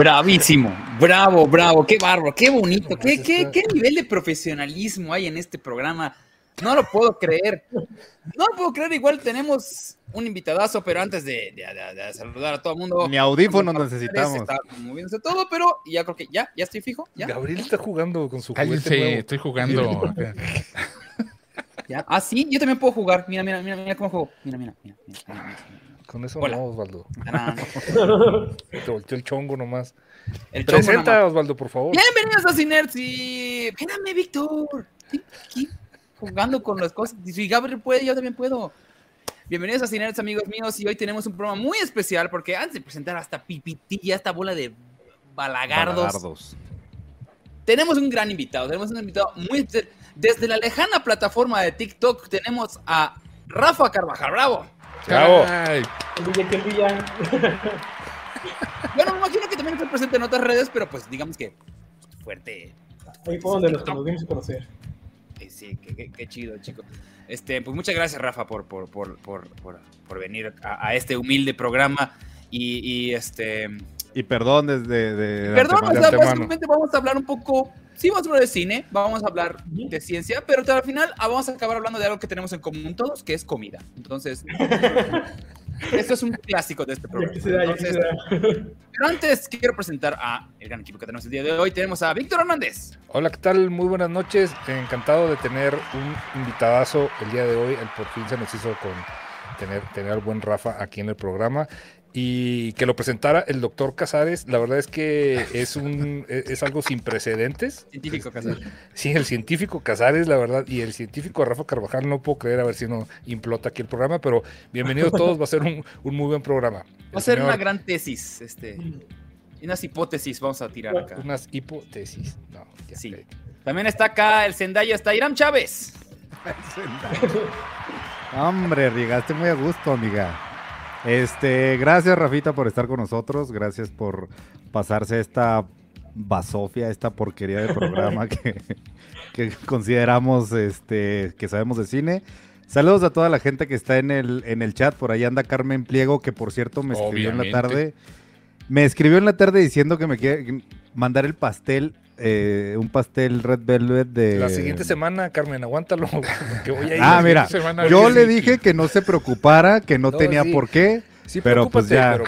Bravísimo, bravo, bravo, qué bárbaro, qué bonito, qué, qué, qué nivel de profesionalismo hay en este programa. No lo puedo creer. No lo puedo creer. Igual tenemos un invitadazo, pero antes de, saludar a todo el mundo. Mi audífono necesitamos. Está moviéndose todo, pero ya creo que ya, ya estoy fijo. Gabriel está jugando con su juguete estoy jugando. Ah, sí, yo también puedo jugar. Mira, mira, mira, mira cómo juego. Mira, mira, mira. Con eso no, Osvaldo. Te volteó el chongo nomás. El Presenta, Osvaldo, por favor. Bienvenidos a Sinerci. Espérame, Víctor. Aquí jugando con las cosas. Si Gabriel puede, yo también puedo. Bienvenidos a Cinearts, amigos míos, y hoy tenemos un programa muy especial porque antes de presentar hasta Pipitilla, esta bola de balagardos, tenemos un gran invitado, tenemos un invitado muy Desde la lejana plataforma de TikTok tenemos a Rafa Carvajal, bravo. Bravo. bueno, me imagino que también está presente en otras redes, pero pues digamos que fuerte. Ahí fue donde nos tuvimos conocer. Sí, qué, chido, chicos. Este, pues muchas gracias, Rafa, por, por, por, por venir a, este humilde programa. Y, este. Y perdón desde. De, perdón, básicamente vamos a hablar un poco. Sí, vamos a hablar de cine, vamos a hablar de ciencia, pero al final ah, vamos a acabar hablando de algo que tenemos en común todos, que es comida. Entonces. Esto es un clásico de este programa. pero antes quiero presentar a el gran equipo que tenemos el día de hoy. Tenemos a Víctor Hernández. Hola, ¿qué tal? Muy buenas noches. Encantado de tener un invitadazo el día de hoy. El por fin se nos hizo con tener, tener al buen Rafa aquí en el programa y que lo presentara el doctor Casares, la verdad es que es un e, es algo sin precedentes. Científico Casares. Sí, el científico Casares, la verdad, y el científico Rafa Carvajal, no puedo creer a ver si no implota aquí el programa, pero bienvenidos todos, va a ser un, muy buen programa. Va a ser una gran tesis, este, unas hipótesis vamos a tirar acá. Unas hipótesis, no. sí. También está acá el Zendaya, está Iram Chávez. Hombre, rigaste muy a gusto, amiga. Este, gracias Rafita por estar con nosotros, gracias por pasarse esta basofia, esta porquería de programa que, consideramos este, que sabemos de cine. Saludos a toda la gente que está en el, en el chat, por ahí anda Carmen Pliego, que por cierto me escribió en la tarde. Me escribió en la tarde diciendo que me quiere mandar el pastel eh, un pastel Red Velvet de. La siguiente semana, Carmen, aguántalo. ah, mira, yo le dije que no se preocupara, que no, tenía por qué. pero pues ya.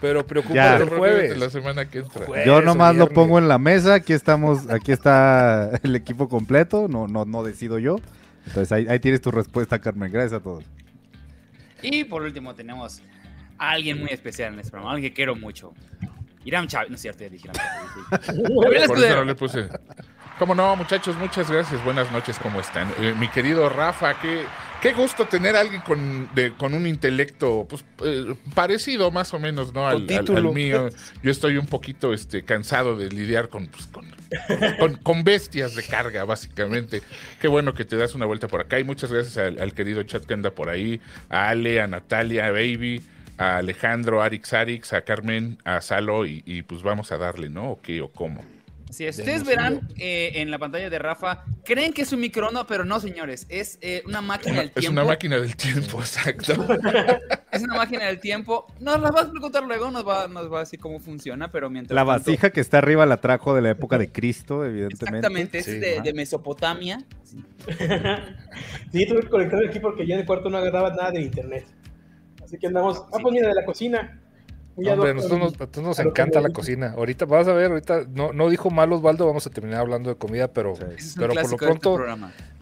Pero, preocúpate el jueves. La semana que entra. yo nomás lo pongo en la mesa. Aquí estamos, aquí está el equipo completo. No, no, no decido yo. Entonces ahí, ahí tienes tu respuesta, Carmen. Gracias a todos. Y por último tenemos a alguien muy especial en este programa, alguien que quiero mucho. Irán Chávez, no es cierto, ya dije le puse. ¿Cómo no, muchachos? Muchas gracias. Buenas noches, ¿cómo están? Eh, mi querido Rafa, qué, qué gusto tener a alguien con, con un intelecto pues, eh, parecido más o menos ¿no? Al, mío. Yo estoy un poquito este, cansado de lidiar con, pues, con, con, bestias de carga, básicamente. Qué bueno que te das una vuelta por acá y muchas gracias al, al querido chat que anda por ahí, a Ale, a Natalia, a Baby a Alejandro, a Arix Arix, a Carmen, a Salo y, pues vamos a darle, ¿no? ¿O qué o cómo? Si ustedes verán eh, en la pantalla de Rafa, creen que es un microondas, pero no, señores, es eh, una máquina del tiempo. Es una máquina del tiempo, exacto. es una máquina del tiempo. Nos la vas a preguntar luego, nos va, nos va a decir cómo funciona, pero mientras. La vasija que está arriba la trajo de la época de Cristo, evidentemente. Exactamente, es de, de, Mesopotamia. Sí. tuve que conectar aquí porque ya en el cuarto no agarraba nada de internet. Así que andamos. Ah, pues mira, de la cocina. Hombre, a nosotros nos, encanta la cocina. Ahorita, vas a ver, ahorita no, no dijo mal Osvaldo, vamos a terminar hablando de comida, pero, pero por lo este pronto,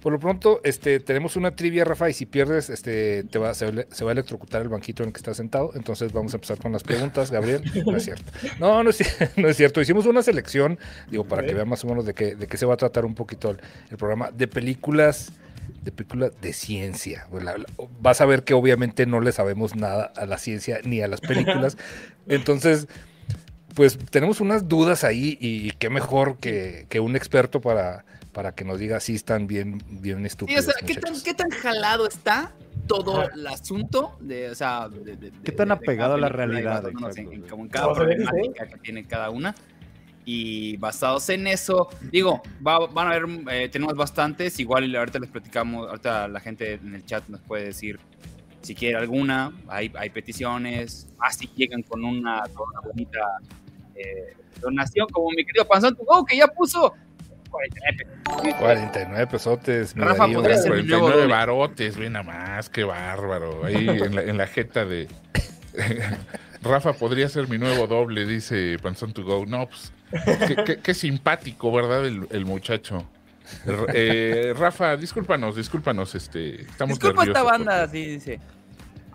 por lo pronto, este, tenemos una trivia, Rafa, y si pierdes, este, te va, se, va a electrocutar el banquito en el que estás sentado. Entonces vamos a empezar con las preguntas, Gabriel. No es cierto. No, no es, no es cierto. Hicimos una selección, digo, para que vean más o menos de qué, de qué se va a tratar un poquito el programa, de películas de películas de ciencia. Vas a ver que obviamente no le sabemos nada a la ciencia ni a las películas. Entonces, pues tenemos unas dudas ahí y qué mejor que, un experto para, para que nos diga si están bien, bien estúpidos. ¿qué, tan, jalado está todo el asunto? De, o sea, ¿Qué tan apegado a la realidad? como en cada problemática que tiene cada una y basados en eso, digo, van a ver, eh, tenemos bastantes, igual ahorita les platicamos, ahorita la gente en el chat nos puede decir si quiere alguna, hay, hay peticiones, así llegan con una, con una bonita eh, donación, como mi querido Panzón Tugo, que ya puso 49 49 pesotes. Rafa podría ser 49 barotes, ve nada más, qué bárbaro. Ahí en la, en la jeta de. Rafa podría ser mi nuevo doble, dice Panzón to Go. No, pues, qué, simpático, ¿verdad? El, muchacho. Eh, Rafa, discúlpanos, discúlpanos, este, estamos Disculpa esta banda, sí, dice.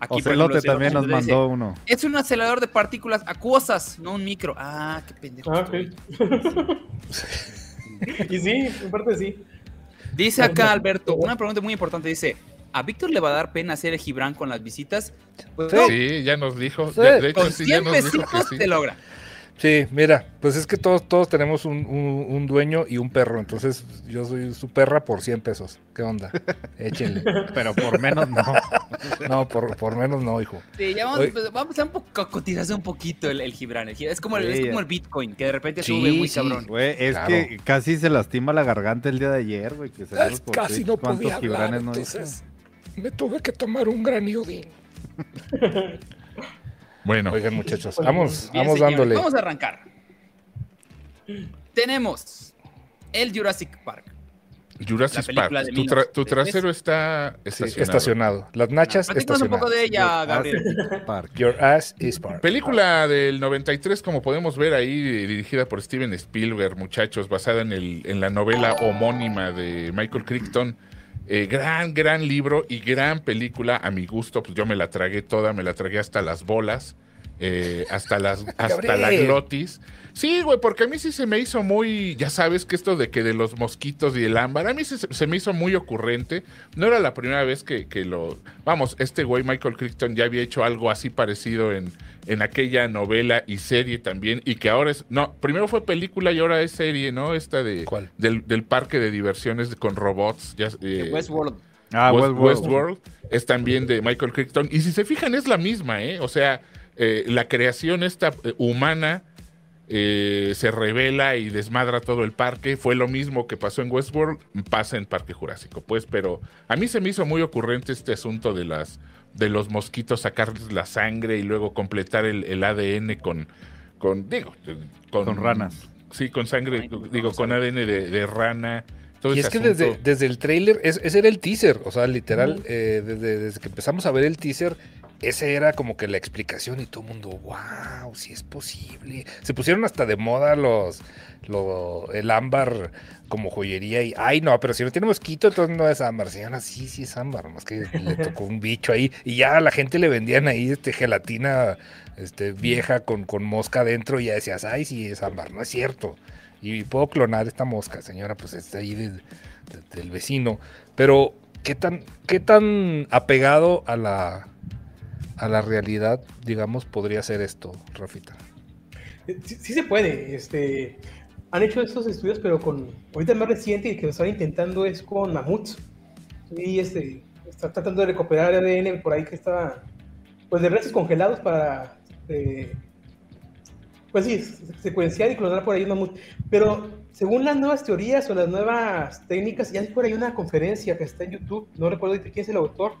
Aquí Ocelote también nos mandó uno. Es un acelerador de partículas acuosas, no un micro. Ah, qué pendejo. Ah, y sí, en parte sí. Dice acá Alberto, una pregunta muy importante, dice, ¿a Víctor le va a dar pena hacer el Gibran con las visitas? Pues, sí, ya nos dijo. de hecho, con sí, ya nos dijo que sí. te logra. Sí, mira, pues es que todos, todos tenemos un, dueño y un perro, entonces yo soy su perra por 100 pesos. ¿Qué onda? Échenle. Pero por menos no. No, por, por menos no, hijo. Sí, ya vamos, pues, vamos a, un poco, a cotizarse un poquito el, el Gibran. es, como el, es como el Bitcoin, que de repente sube muy cabrón. Güey, es que casi se lastima la garganta el día de ayer, güey. Que es, casi no podía hablar, no entonces me tuve que tomar un gran iodín. Bueno. Oigan, muchachos, vamos, vamos dándole. Vamos a arrancar. Tenemos el Jurassic Park. Jurassic Park. Tu, trasero está estacionado. estacionado. Las nachas estacionadas. un poco de ella, Gabriel. Your ass is park. Película del 93, como podemos ver ahí, dirigida por Steven Spielberg, muchachos, basada en, el, en la novela homónima de Michael Crichton. Eh, gran, gran libro y gran película a mi gusto. Pues yo me la tragué toda, me la tragué hasta las bolas, eh, hasta, las, hasta la glotis. Sí, güey, porque a mí sí se me hizo muy, ya sabes que esto de que de los mosquitos y el ámbar, a mí se, me hizo muy ocurrente. No era la primera vez que, lo... Vamos, este güey Michael Crichton ya había hecho algo así parecido en, en aquella novela y serie también, y que ahora es... No, primero fue película y ahora es serie, ¿no? Esta de... ¿Cuál? Del, parque de diversiones con robots. Ya, eh, Westworld. Ah, Westworld. Westworld. Es también de Michael Crichton. Y si se fijan, es la misma, ¿eh? O sea, eh, la creación esta eh, humana eh, se revela y desmadra todo el parque. Fue lo mismo que pasó en Westworld, pasa en Parque Jurásico, pues, pero a mí se me hizo muy ocurrente este asunto de las de los mosquitos sacarles la sangre y luego completar el, ADN con, con digo, con, ranas. Sí, con sangre, digo, con ADN de, rana. y es que desde, desde el trailer, ese era el teaser, o sea, literal, eh, desde, que empezamos a ver el teaser, ese era como que la explicación y todo el mundo, wow, si es posible. Se pusieron hasta de moda los, el ámbar como joyería y, ay no, pero si no tiene mosquito, entonces no es ámbar. Señora, sí, sí es ámbar, más que le tocó un bicho ahí y ya a la gente le vendían ahí este gelatina este, vieja con, con mosca adentro y ya decías, ay, sí es ámbar, no es cierto. Y puedo clonar esta mosca, señora, pues está ahí del vecino. Pero, ¿qué tan, ¿qué tan apegado a la a la realidad, digamos, podría ser esto, Rafita? Sí, se puede. Este, han hecho estos estudios, pero con ahorita más reciente y que lo están intentando es con mamuts. Y este, está tratando de recuperar ADN por ahí que está, pues de restos congelados para, eh, pues sí, secuenciar y clonar por ahí un mamut. Pero según las nuevas teorías o las nuevas técnicas, ya hay por ahí una conferencia que está en YouTube, no recuerdo quién es el autor,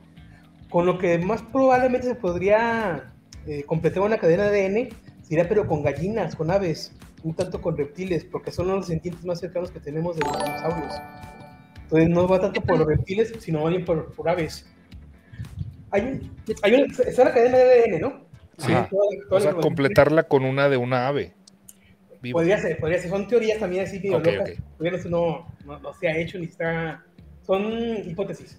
con lo que más probablemente se podría eh, completar una cadena de ADN sería pero con gallinas, con aves, un tanto con reptiles, porque son los sentientes más cercanos que tenemos de los dinosaurios. Entonces no va tanto por los reptiles, sino más bien por, por aves. Hay, hay una, está la cadena de ADN, ¿no? Sí. o sea, completarla con una de una ave. Podría ser, podría ser. Son teorías también así que No, no, no, se ha hecho ni está. Son hipótesis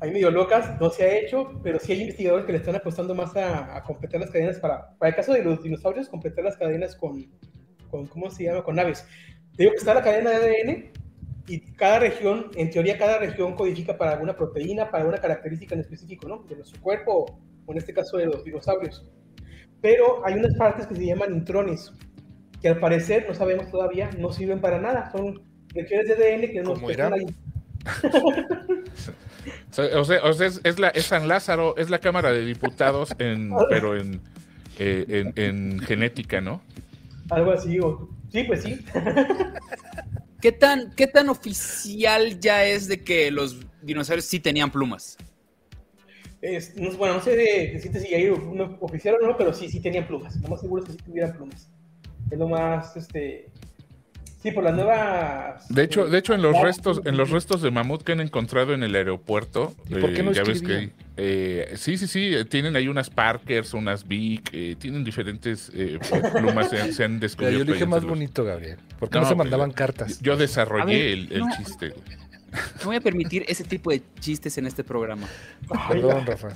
hay medio locas, no se ha hecho, pero sí hay investigadores que le están apostando más a, completar las cadenas para, para el caso de los dinosaurios, completar las cadenas con, con ¿cómo se llama? Con aves. Digo que está la cadena de ADN y cada región, en teoría cada región codifica para alguna proteína, para alguna característica en específico, ¿no? De nuestro cuerpo, o en este caso de los dinosaurios. Pero hay unas partes que se llaman intrones, que al parecer, no sabemos todavía, no sirven para nada. Son regiones de ADN que nos ahí. O sea, es, la, es San Lázaro, es la Cámara de Diputados, en, pero en, eh, en, genética, ¿no? Algo así, sí, pues sí. ¿Qué tan, ¿Qué tan oficial ya es de que los dinosaurios sí tenían plumas? bueno, no sé de, decirte si hay uno oficial o no, pero sí, sí tenían plumas. Lo más seguro es que sí tuvieran plumas. Es lo más, este, Sí, por las nuevas. De hecho, de hecho en los restos, en los restos de mamut que han encontrado en el aeropuerto, por qué no eh, ya ves que eh, sí, sí, sí, eh, tienen ahí unas Parkers, unas Big, tienen diferentes plumas, se, han descubierto. yo dije más bonito, Gabriel. ¿Por qué no, se mandaban cartas? Yo desarrollé el, el chiste. No voy a permitir ese tipo de chistes en este programa. Perdón, Rafa.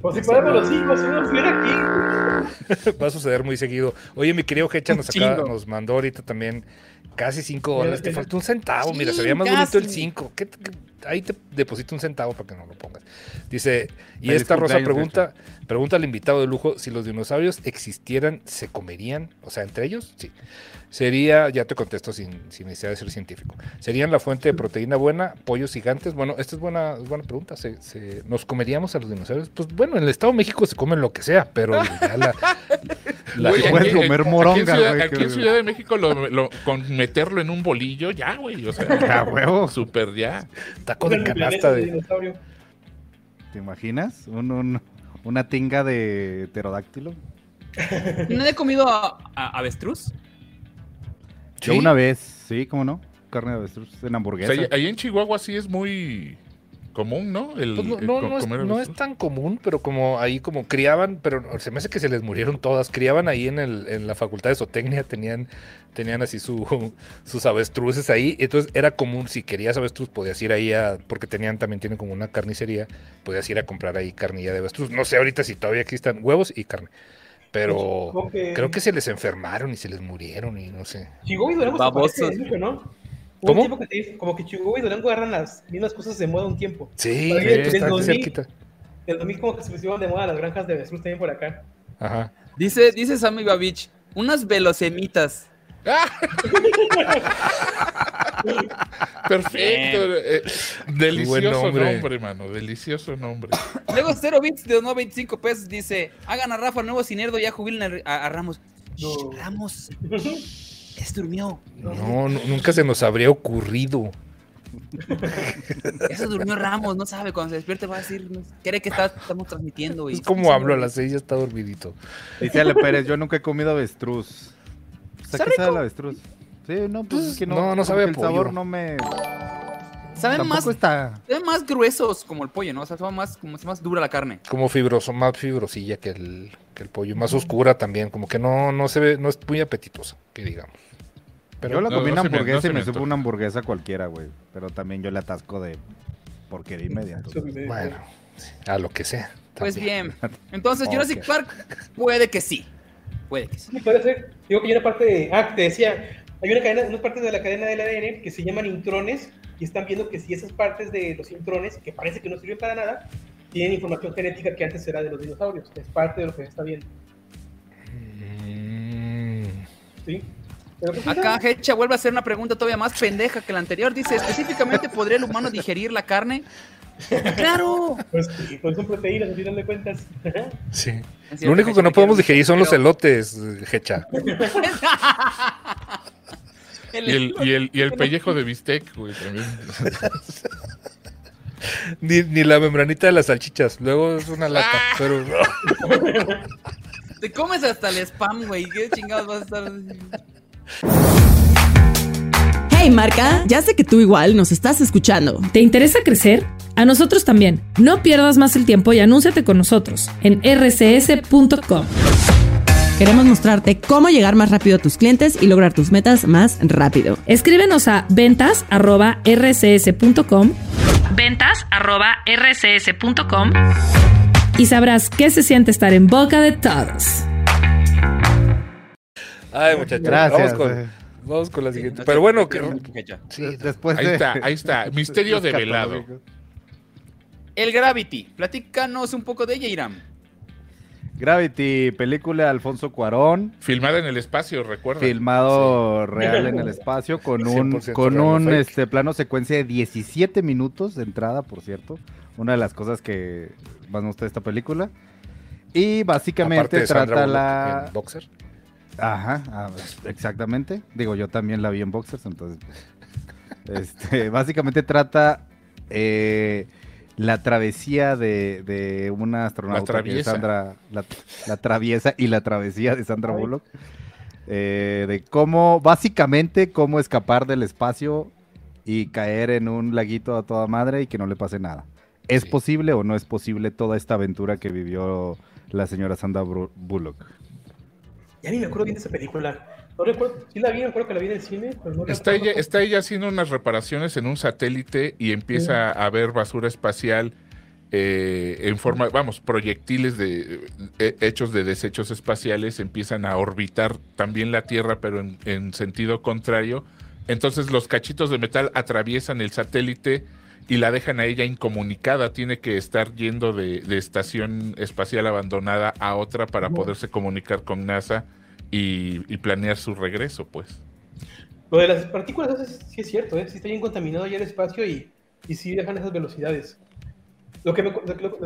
O si podemos los hijos, uno aquí. Va a suceder muy seguido. Oye, mi querido Hecha nos, nos mandó ahorita también Casi 5 dólares. Te faltó un centavo. Mira, se veía más bonito el 5. Ahí te deposito un centavo para que no lo pongas. Dice, y esta Rosa pregunta, pregunta al invitado de lujo, si los dinosaurios existieran, ¿se comerían? O sea, entre ellos, sí. Sería, ya te contesto sin, sin necesidad de ser científico, ¿serían la fuente de proteína buena, pollos gigantes? Bueno, esta es buena, buena pregunta. ¿Se, nos comeríamos a los dinosaurios? Pues bueno, en el Estado de México se comen lo que sea, pero ya la... la puedes comer moronga, güey. Aquí, en Ciudad de México, lo, con meterlo en un bolillo, ya, güey. O sea, ya, huevo. Súper ya. Taco de canasta de... ¿Te imaginas? Un, una tinga de pterodáctilo. ¿No he comido avestruz? Yo una vez, sí, ¿cómo no? Carne de avestruz en hamburguesa. ahí en Chihuahua sí es muy común, ¿no? El, pues no, es, tan común, pero como ahí como criaban, pero se me hace que se les murieron todas. Criaban ahí en, el, en la facultad de zootecnia, tenían, tenían así su, sus avestruces ahí. Entonces era común, si querías avestruz, podías ir ahí a, porque tenían, también tienen como una carnicería, podías ir a comprar ahí carnilla de avestruz. No sé ahorita si todavía existan huevos y carne pero creo que se les enfermaron y se les murieron y no sé. Y Durango Babosos. se ¿no? ¿Cómo? Un tiempo que te, como que Chihuahua y Durango agarran las mismas cosas de moda un tiempo. Sí, sí está 2000, cerquita. El 2000 como que se pusieron de moda las granjas de avestruz también por acá. Ajá. Dice, dice Sammy Babich, unas velocemitas. Perfecto. Eh, delicioso nombre. mano. Delicioso nombre. Luego Cero Bits de 25 pesos dice: Hagan a Rafa nuevo Cinerdo, ya jubilen a, Ramos. Ramos. Es durmió. No, nunca se nos habría ocurrido. Eso durmió Ramos, no sabe. Cuando se despierte va a decir, cree que estamos transmitiendo. Es como hablo a las seis, ya está dormidito. Dice Ale Pérez, yo nunca he comido avestruz. ¿Qué sabe el avestruz? Sí, no, pues, es que no, no, sabe el sabor no me saben más está... saben más gruesos como el pollo, ¿no? O sea, saben más como más dura la carne. Como fibroso, más fibrosilla que el, que el pollo, más oscura también, como que no no se ve no es muy apetitosa, que digamos. Pero yo la comí en hamburguesa y me supo una hamburguesa cualquiera, güey, pero también yo le atasco de porquería y media. Bueno, a lo que sea. Pues bien. Entonces, Jurassic Park puede que sí. Puede que sí. puede ser. Digo que hay una parte de. Ah, te decía, hay una cadena, unas partes de la cadena del ADN que se llaman intrones y están viendo que si esas partes de los intrones, que parece que no sirven para nada, tienen información genética que antes era de los dinosaurios. Es parte de lo que se está viendo. Mm. ¿Sí? Pues, Acá Hecha vuelve a hacer una pregunta todavía más pendeja que la anterior. Dice, específicamente, ¿podría el humano digerir la carne? ¡Claro! Pues, pues son proteínas, al final de cuentas. Sí. Lo único que no podemos digerir son los elotes, Hecha. y, el, y, el, y el pellejo de bistec, güey, también. Ni, ni, la membranita de las salchichas. Luego es una lata, ah. pero Te comes hasta el spam, güey. ¿Qué chingados vas a estar? Hey marca, ya sé que tú igual nos estás escuchando. ¿Te interesa crecer? A nosotros también. No pierdas más el tiempo y anúnciate con nosotros en rcs.com. Queremos mostrarte cómo llegar más rápido a tus clientes y lograr tus metas más rápido. Escríbenos a ventas.rcs.com ventas.rcs.com y sabrás qué se siente estar en boca de todos. Ay, muchachos. Gracias. Vamos con, la siguiente. Pero bueno, que, después ahí está, ahí está. Misterio develado. El Gravity. Platícanos un poco de ella, Iram. Gravity, película de Alfonso Cuarón. Filmada en el espacio, recuerda. Filmado real en el espacio con un, con un este, plano secuencia de 17 minutos de entrada, por cierto. Una de las cosas que más me gusta de esta película. Y básicamente trata la... boxer. Ajá, ah, exactamente. Digo, yo también la vi en boxers, entonces... este, básicamente trata... Eh, la travesía de, de una astronauta la Sandra, la, traviesa y la travesía de Sandra Bullock. eh, de cómo, básicamente, cómo escapar del espacio y caer en un laguito a toda madre y que no le pase nada. ¿Es posible o no es posible toda esta aventura que vivió la señora Sandra Bullock? Ya ni me acuerdo bien de esa película. No recuerdo, sí la vi, me acuerdo que la vi en el cine. está, ella, está ella haciendo unas reparaciones en un satélite y empieza a ver basura espacial eh, en forma, vamos, proyectiles de, eh, hechos de desechos espaciales empiezan a orbitar también la Tierra, pero en, sentido contrario. Entonces los cachitos de metal atraviesan el satélite y la dejan a ella incomunicada. Tiene que estar yendo de, estación espacial abandonada a otra para poderse comunicar con NASA y, planear su regreso, pues. Lo de las partículas sí es cierto, ¿eh? sí está bien contaminado ya el espacio y, y sí dejan esas velocidades. Lo que, lo,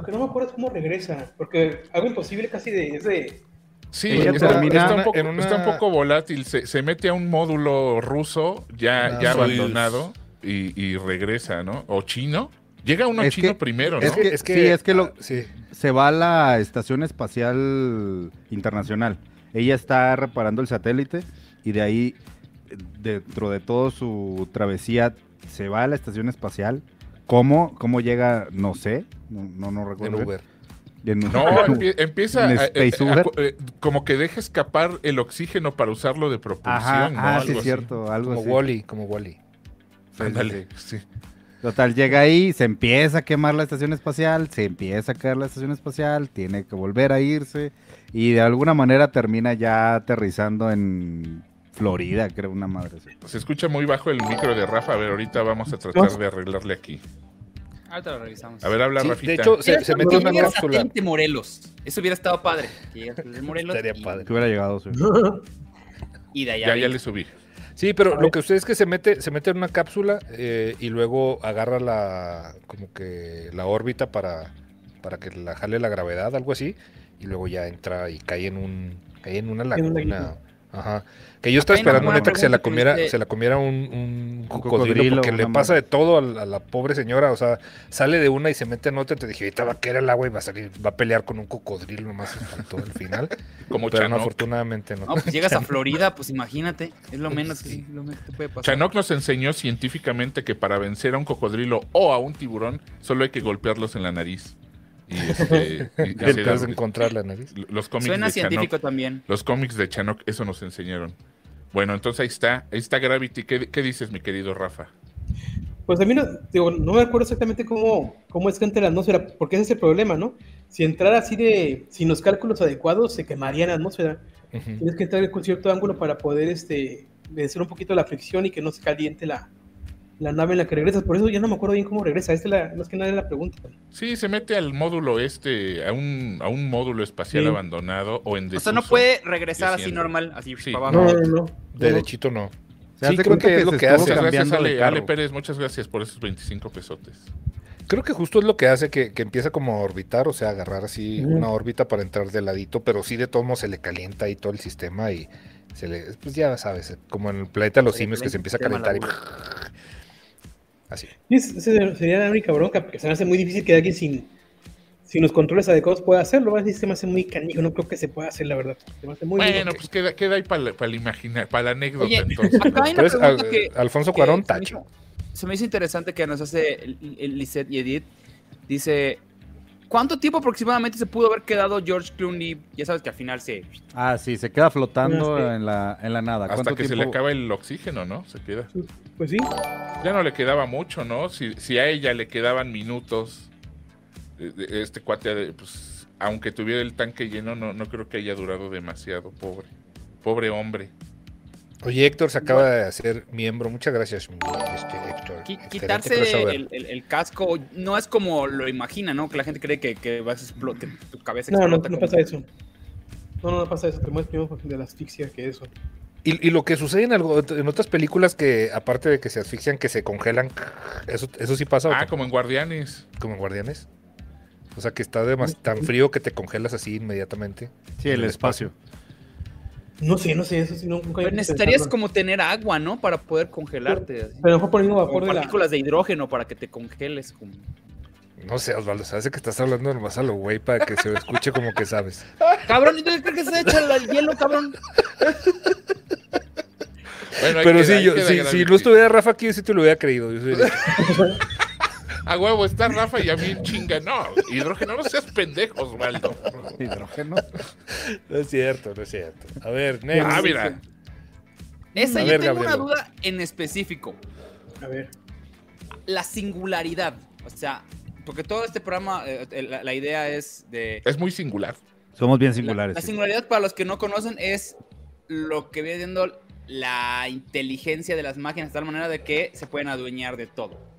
que no me acuerdo es cómo regresa, porque algo imposible casi de... Es de Sí, está, un poco, volátil. Se, mete a un módulo ruso ya, ah, ya abandonado y, regresa, ¿no? O chino. Llega uno chino primero, ¿no? Es que, sí, es que lo, se va a la Estación Espacial Internacional. Ella está reparando el satélite y de ahí, dentro de todo su travesía, se va a la Estación Espacial ¿Cómo, ¿Cómo llega? No sé. No, no, recuerdo. En Uber. no, empieza eh, como que deja escapar el oxígeno para usarlo de propulsión. Ah, sí, es cierto. Algo como Wally, como Wally. sí. Total, llega ahí, se empieza a quemar la estación espacial, se empieza a caer la estación espacial, tiene que volver a irse y de alguna manera termina ya aterrizando en Florida, creo, una madre. Se escucha muy bajo el micro de Rafa. A ver, ahorita vamos a tratar de arreglarle aquí. Ahorita lo revisamos. A ver, habla Rafita. De hecho, se, se metió una cápsula. Morelos. Eso hubiera estado padre. Morelos Estaría padre. Que hubiera llegado, sí. y de allá. Ya, ya le subí. Sí, pero lo que usted es que se mete, se mete en una cápsula eh, y luego agarra la como que la órbita para, para que la jale la gravedad, algo así, y luego ya entra y cae en un cae en una laguna. Ajá. Que yo estaba esperando neta que se la comiera, se la comiera un, cocodrilo, porque le pasa de todo a la, pobre señora. O sea, sale de una y se mete en otra. Te dije, ahorita va a querer el agua y va a salir, va a pelear con un cocodrilo nomás todo el final. Como Pero afortunadamente no. No, pues llegas a Florida, pues imagínate. Es lo menos que, lo menos que puede pasar. Chanok nos enseñó científicamente que para vencer a un cocodrilo o a un tiburón, solo hay que golpearlos en la nariz. Y, este, encontrar la nariz. Los cómics Suena científico también. Los cómics de Chanok, eso nos enseñaron. Bueno, entonces ahí está, ahí está Gravity. ¿Qué, dices, mi querido Rafa? Pues a mí no, digo, no me acuerdo exactamente cómo, cómo es que entra la atmósfera, porque ese es el problema, ¿no? Si entrara así de, sin los cálculos adecuados, se quemaría la atmósfera. Tienes que entrar con cierto ángulo para poder este, vencer un poquito la fricción y que no se caliente la, la nave en la que regresas. Por eso ya no me acuerdo bien cómo regresa. Esta es la, más que nada la pregunta. Sí, se mete al módulo este, a un, a un módulo espacial abandonado o en desuso. O sea, no puede regresar así normal, así para abajo. No, no, no. Derechito no. sí, creo que, es lo que, hace. Gracias, Ale, Ale, Pérez, muchas gracias por esos 25 pesotes. Creo que justo es lo que hace que, que empieza como a orbitar, o sea, agarrar así una órbita para entrar de ladito, pero sí de todos modos se le calienta ahí todo el sistema y se le, pues ya sabes, como en el planeta de los simios que se empieza a calentar y Así. esa sería la única bronca, porque se me hace muy difícil que alguien sin, sin los controles adecuados pueda hacerlo. Así se me hace muy canijo, no creo que se pueda hacer, la verdad. bueno, pues queda, queda ahí para la imaginar, para la anécdota. entonces. Alfonso Cuarón, tacho. Se me, hizo, interesante que nos hace el, Lisette y Edith. Dice, ¿Cuánto tiempo aproximadamente se pudo haber quedado George Clooney? Ya sabes que al final se... Ah, sí, se queda flotando en, la, en la nada. Hasta que se le acaba el oxígeno, ¿no? Se queda. Pues sí. Ya no le quedaba mucho, ¿no? Si, si a ella le quedaban minutos, este cuate, pues, aunque tuviera el tanque lleno, no, no creo que haya durado demasiado, pobre. Pobre hombre. Oye, Héctor se acaba de hacer miembro. Muchas gracias, este, Héctor. quitarse el, casco no es como lo imagina, ¿no? Que la gente cree que, que vas a explotar, tu cabeza No, no, no pasa eso. No, no, no pasa eso. Te primero de la asfixia que eso. Y, lo que sucede en, algo, en otras películas que, aparte de que se asfixian, que se congelan, eso, eso sí pasa. Ah, como en Guardianes. Como en Guardianes. O sea, que está tan frío que te congelas así inmediatamente. Sí, el, espacio. No sé, no sé, eso sí nunca Pero necesitarías como tener agua, ¿no? Para poder congelarte. Pero mejor poniendo vapor de partículas de hidrógeno para que te congeles. Como... No sé, Osvaldo, sabes que estás hablando nomás a lo güey para que se escuche como que sabes. Cabrón, ¿y tú crees que se echa el hielo, cabrón? Pero sí, yo, si, no estuviera Rafa aquí, sí te lo hubiera creído. a huevo está Rafa y a mí chinga. No, hidrógeno, no seas pendejo, Osvaldo. Hidrógeno. No es cierto, no es cierto. A ver, next. Ah, mira. Esa yo tengo una duda en específico. A ver. La singularidad. O sea, porque todo este programa, eh, la, idea es de... Es muy singular. Somos bien singulares. La, singularidad, para los que no conocen, es lo que viene siendo la inteligencia de las máquinas de tal manera de que se pueden adueñar de todo.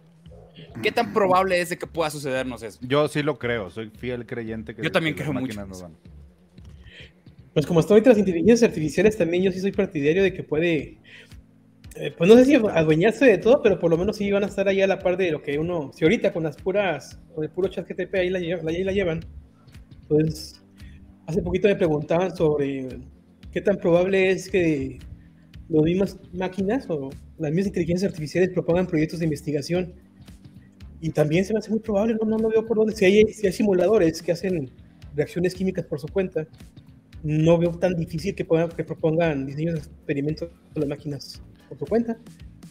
¿Qué tan probable es de que pueda sucedernos eso? Yo sí lo creo, soy fiel creyente que yo también creo mucho. Pues como están ahorita las inteligencias artificiales, también yo sí soy partidario de que puede eh, pues no sé si adueñarse de todo, pero por lo menos sí van a estar ahí a la par de lo que uno, si ahorita con las puras, con el puro chat GTP ahí la, ahí la llevan, pues hace poquito me preguntaban sobre qué tan probable es que las mismas máquinas o las mismas inteligencias artificiales propongan proyectos de investigación. Y también se me hace muy probable, no, no, no veo por dónde, si hay, si hay simuladores que hacen reacciones químicas por su cuenta, no veo tan difícil que, puedan, que propongan diseños de experimentos con las máquinas por tu cuenta.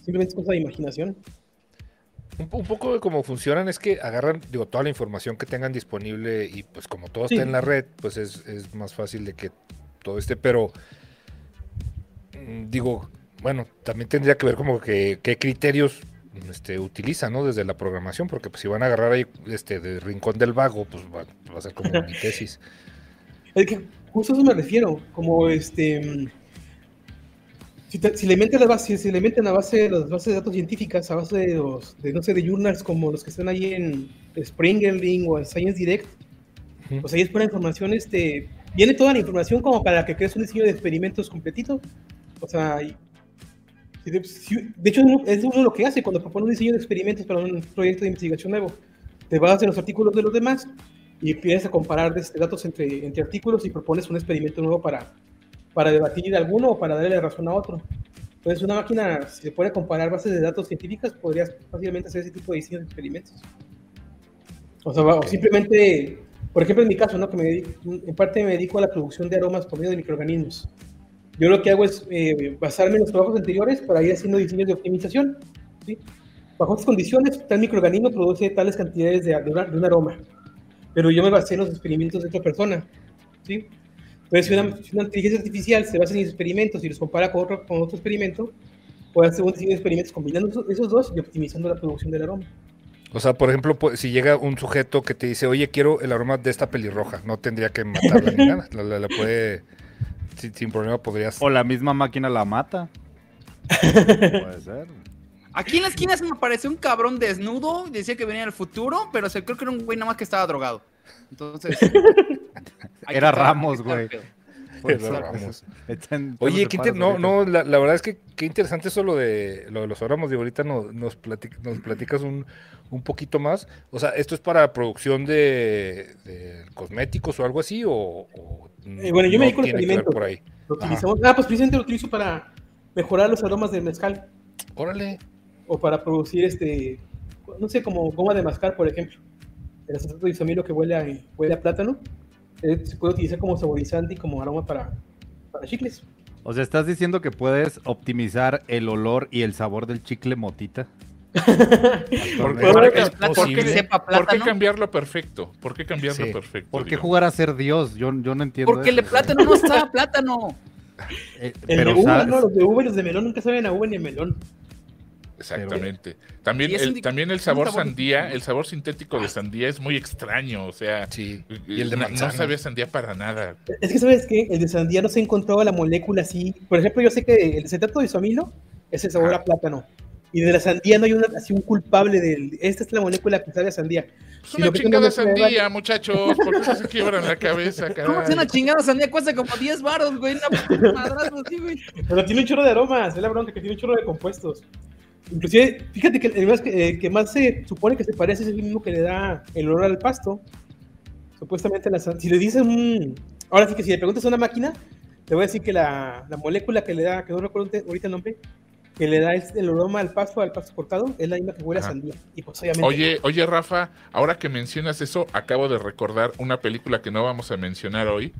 Simplemente es cosa de imaginación. Un, poco de cómo funcionan es que agarran, digo, toda la información que tengan disponible y pues como todo está en la red, pues es, es, más fácil de que todo esté, pero mm, digo, bueno, también tendría que ver como que qué criterios este, utilizan, ¿no? Desde la programación, porque pues, si van a agarrar ahí este de rincón del vago, pues va, a ser como mi tesis. Es que justo a eso me refiero, como este si, le meten la base, si le meten a base las bases de datos científicas, a base de los, de, no sé, de journals como los que están ahí en Springerling o en Science Direct, pues ahí es pura información, este, viene toda la información como para que crees un diseño de experimentos completito. O sea, de, hecho es uno lo que hace cuando propone un diseño de experimentos para un proyecto de investigación nuevo. Te vas a los artículos de los demás y empiezas a comparar este, datos entre, entre artículos y propones un experimento nuevo para, para debatir alguno o para darle razón a otro. Entonces, una máquina, si se puede comparar bases de datos científicas, podría fácilmente hacer ese tipo de diseños de experimentos. O sea, o simplemente, por ejemplo, en mi caso, ¿no? que me en parte me dedico a la producción de aromas por medio de microorganismos. Yo lo que hago es eh, basarme en los trabajos anteriores para ir haciendo diseños de optimización. ¿sí? Bajo estas condiciones, tal microorganismo produce tales cantidades de, de, un aroma. Pero yo me basé en los experimentos de otra persona. ¿sí? Entonces, si una, inteligencia artificial se basa en experimentos y los compara con otro, con otro experimento, puede hacer un diseño de experimentos combinando esos, dos y optimizando la producción del aroma. O sea, por ejemplo, si llega un sujeto que te dice, oye, quiero el aroma de esta pelirroja, no tendría que matarla ni nada. La, puede, sin, problema podrías. O la misma máquina la mata. puede ser. Aquí en la esquina se me apareció un cabrón desnudo, decía que venía del futuro, pero se, creo que era un güey nada más que estaba drogado. Entonces. Era Ramos, güey. Oye, qué no, no, la, verdad es que qué interesante eso lo de, lo de los Ramos. De ahorita nos, nos, platicas un, un, poquito más. O sea, ¿esto es para producción de, cosméticos o algo así? O, eh, bueno, yo me dedico al experimento. Por ahí. Lo utilizamos, ah, pues precisamente lo utilizo para mejorar los aromas del mezcal. Órale. O para producir este, no sé, como goma de mascar, por ejemplo el acetato de isomilo que huele a, huele a plátano, se puede utilizar como saborizante y como aroma para, para chicles. O sea, ¿estás diciendo que puedes optimizar el olor y el sabor del chicle motita? ¿Por, qué, cambiarlo perfecto? ¿Por qué cambiarlo perfecto? ¿Por qué jugar a ser Dios? Yo, yo no entiendo. Porque el plátano no está a plátano. Eh, el de uva, no, los de uva y los de melón nunca saben a uva ni a melón. Exactamente. También el, también el sabor, sandía, el sabor sintético de sandía es muy extraño, o sea, sí. y el de no, no sabía sandía para nada. Es que sabes que el de sandía no se encontraba la molécula así. Por ejemplo, yo sé que el acetato de isomilo es el sabor a plátano. Y de la sandía no hay una, así un culpable de esta es la molécula que sabe a sandía. Es una chingada sandía, muchachos, ¿por qué se quiebran la cabeza, caray? ¿Cómo que una chingada sandía cuesta como 10 baros, güey? güey. Pero tiene un chorro de aromas, es la bronca que tiene un chorro de compuestos. Inclusive, fíjate que el que, que, más se supone que se parece es el mismo que le da el olor al pasto. Supuestamente, si le dices un... Ahora sí que si le preguntas a una máquina, te voy a decir que la, la molécula que le da, que no recuerdo ahorita el nombre, que le da el aroma al pasto, al pasto cortado, es la misma que huele a sandía. Y pues, obviamente, oye, oye, Rafa, ahora que mencionas eso, acabo de recordar una película que no vamos a mencionar hoy,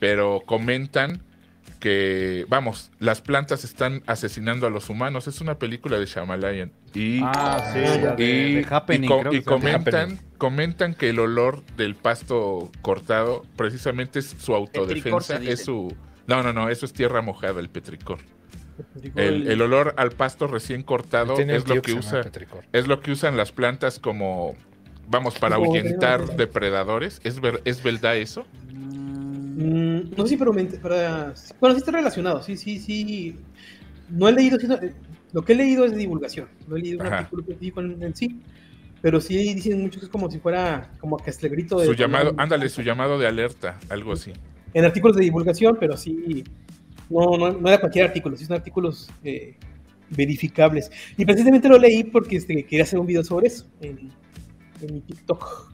pero comentan que, vamos, las plantas están asesinando a los humanos. Es una película de Shyamalan. Y, ah, sí, y, y, comentan, comentan que el olor del pasto cortado precisamente es su autodefensa, es su... No, no, no, eso es tierra mojada, el petricor. El, olor al pasto recién cortado es lo que usa, es lo que usan las plantas como, vamos, para ahuyentar depredadores. ¿Es, ¿Es verdad eso? Mm, no sé si, pero para, bueno, sí está relacionado, sí, sí, sí. No he leído, eh, lo que he leído es de divulgación, no he leído un artículo en, en, sí, pero sí dicen muchos que es como si fuera como que el grito de... Su llamado, ándale, su llamado de alerta, algo así. En artículos de divulgación, pero sí, no, no, no era cualquier artículo, sí son artículos eh, verificables. Y precisamente lo leí porque este, quería hacer un video sobre eso en, en mi TikTok.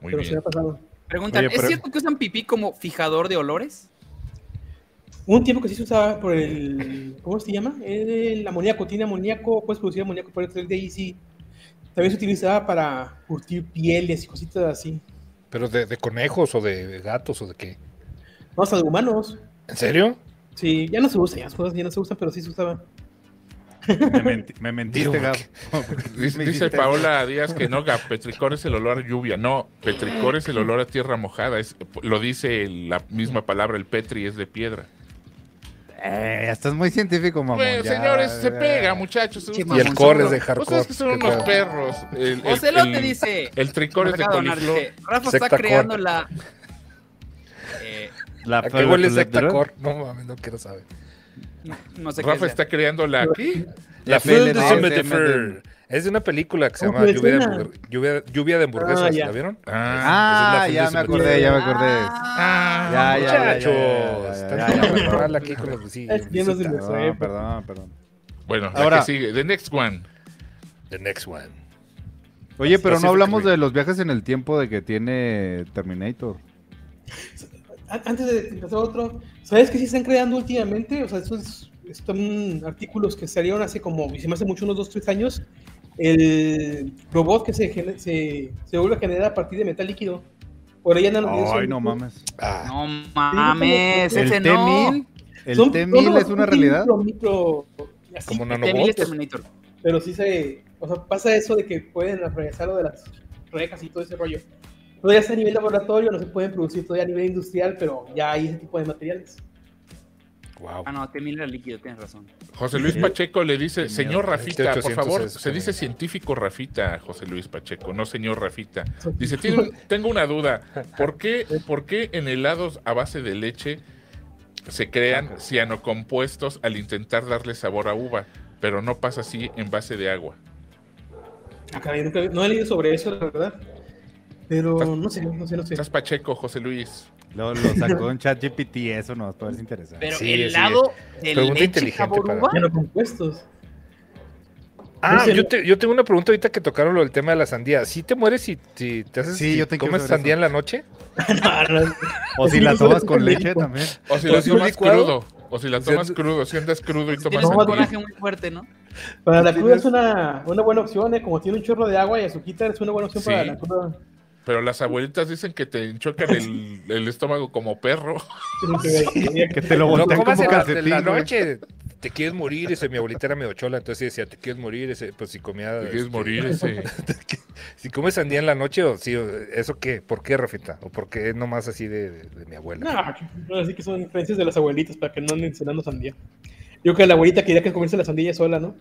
Muy pero bien. se me ha pasado. Preguntan, ¿es cierto que usan pipí como fijador de olores? Un tiempo que sí se usaba por el. ¿Cómo se llama? El amoníaco. Tiene amoníaco, puedes producir amoníaco por el de ahí sí. También se utilizaba para curtir pieles y cositas así. ¿Pero de, conejos o de gatos o de qué? No, hasta de humanos. ¿En serio? Sí, ya no se usa, ya, ya no se usa, pero sí se usaba. Me, mentiste, Gab. Dice, Paola Díaz que no, Gab, petricor es el olor a lluvia. No, petricor es el olor a tierra mojada. Es, lo dice la misma palabra, el petri es de piedra. Eh, estás muy científico, mamá. Bueno, señores, se pega, muchachos. y el core es de hardcore. Ustedes que son unos perros. El, el, el, dice. El tricor es de coliflor. Rafa está creando la... Eh, la qué huele sectacore? No mames, no quiero saber. No, sé Rafa está creando la aquí. La de Es de una película que se llama Lluvia de, Lluvia, Lluvia de Hamburguesas. Ah, ¿La vieron? Ah, ya me acordé, ya me acordé. Ah, ya, ya, muchachos. Están aquí con los Perdón, perdón, perdón. Bueno, ahora sigue. The next one. The next one. Oye, pero no hablamos de los viajes en el tiempo de que tiene Terminator. Antes de empezar otro, ¿sabes qué sí están creando últimamente? O sea, estos son artículos que salieron hace como, se me hace mucho, unos 2, 3 años. El robot que se, se, se vuelve a generar a partir de metal líquido. Por ahí andan Ay, no mames. Ah. No mames, ese el T-1000. ¿El T-1000 es una realidad? Micro, como nanobots. Pero sí se, o sea, pasa eso de que pueden atravesar lo de las rejas y todo ese rollo. Todavía está a nivel laboratorio, no se pueden producir todavía a nivel industrial, pero ya hay ese tipo de materiales. Wow. Ah, no, te mira líquido, tienes razón. José Luis Pacheco le dice, señor Rafita, por favor, se dice científico Rafita, José Luis Pacheco, no señor Rafita. Dice, tengo una duda, ¿por qué, ¿por qué en helados a base de leche se crean cianocompuestos al intentar darle sabor a uva, pero no pasa así en base de agua? Acá, ah, no he leído sobre eso, la verdad. Pero no sé, no sé, no sé. Estás Pacheco, José Luis. Lo, lo sacó en ChatGPT, eso no, ver interesante. Pero el lado del Pregunta inteligente para... Compuestos. Ah, yo, te, yo, tengo una pregunta ahorita que tocaron lo del tema de la sandía. ¿Sí te mueres si, si te haces sí, yo te comes sandía en la noche? o si la tomas con leche también. O si la tomas crudo. O si la tomas crudo, si andas crudo y tomas un coraje muy fuerte, ¿no? Para la cruda es una, una buena opción, ¿eh? como tiene un chorro de agua y azuquita, es una buena opción para la cruda. Pero las abuelitas dicen que te enchocan el, el estómago como perro. que te lo botan no como calcetín. la noche te quieres morir, ese mi abuelita era medio chola, entonces decía, te quieres morir, ese, pues si comía... Te quieres este, morir, ese... si comes sandía en la noche, o sí, ¿eso qué? ¿Por qué, Rafita? ¿O por qué nomás así de, de, mi abuela? No, así que son influencias de las abuelitas para que no anden cenando sandía. Yo creo que la abuelita quería que comiese la sandía sola, ¿no?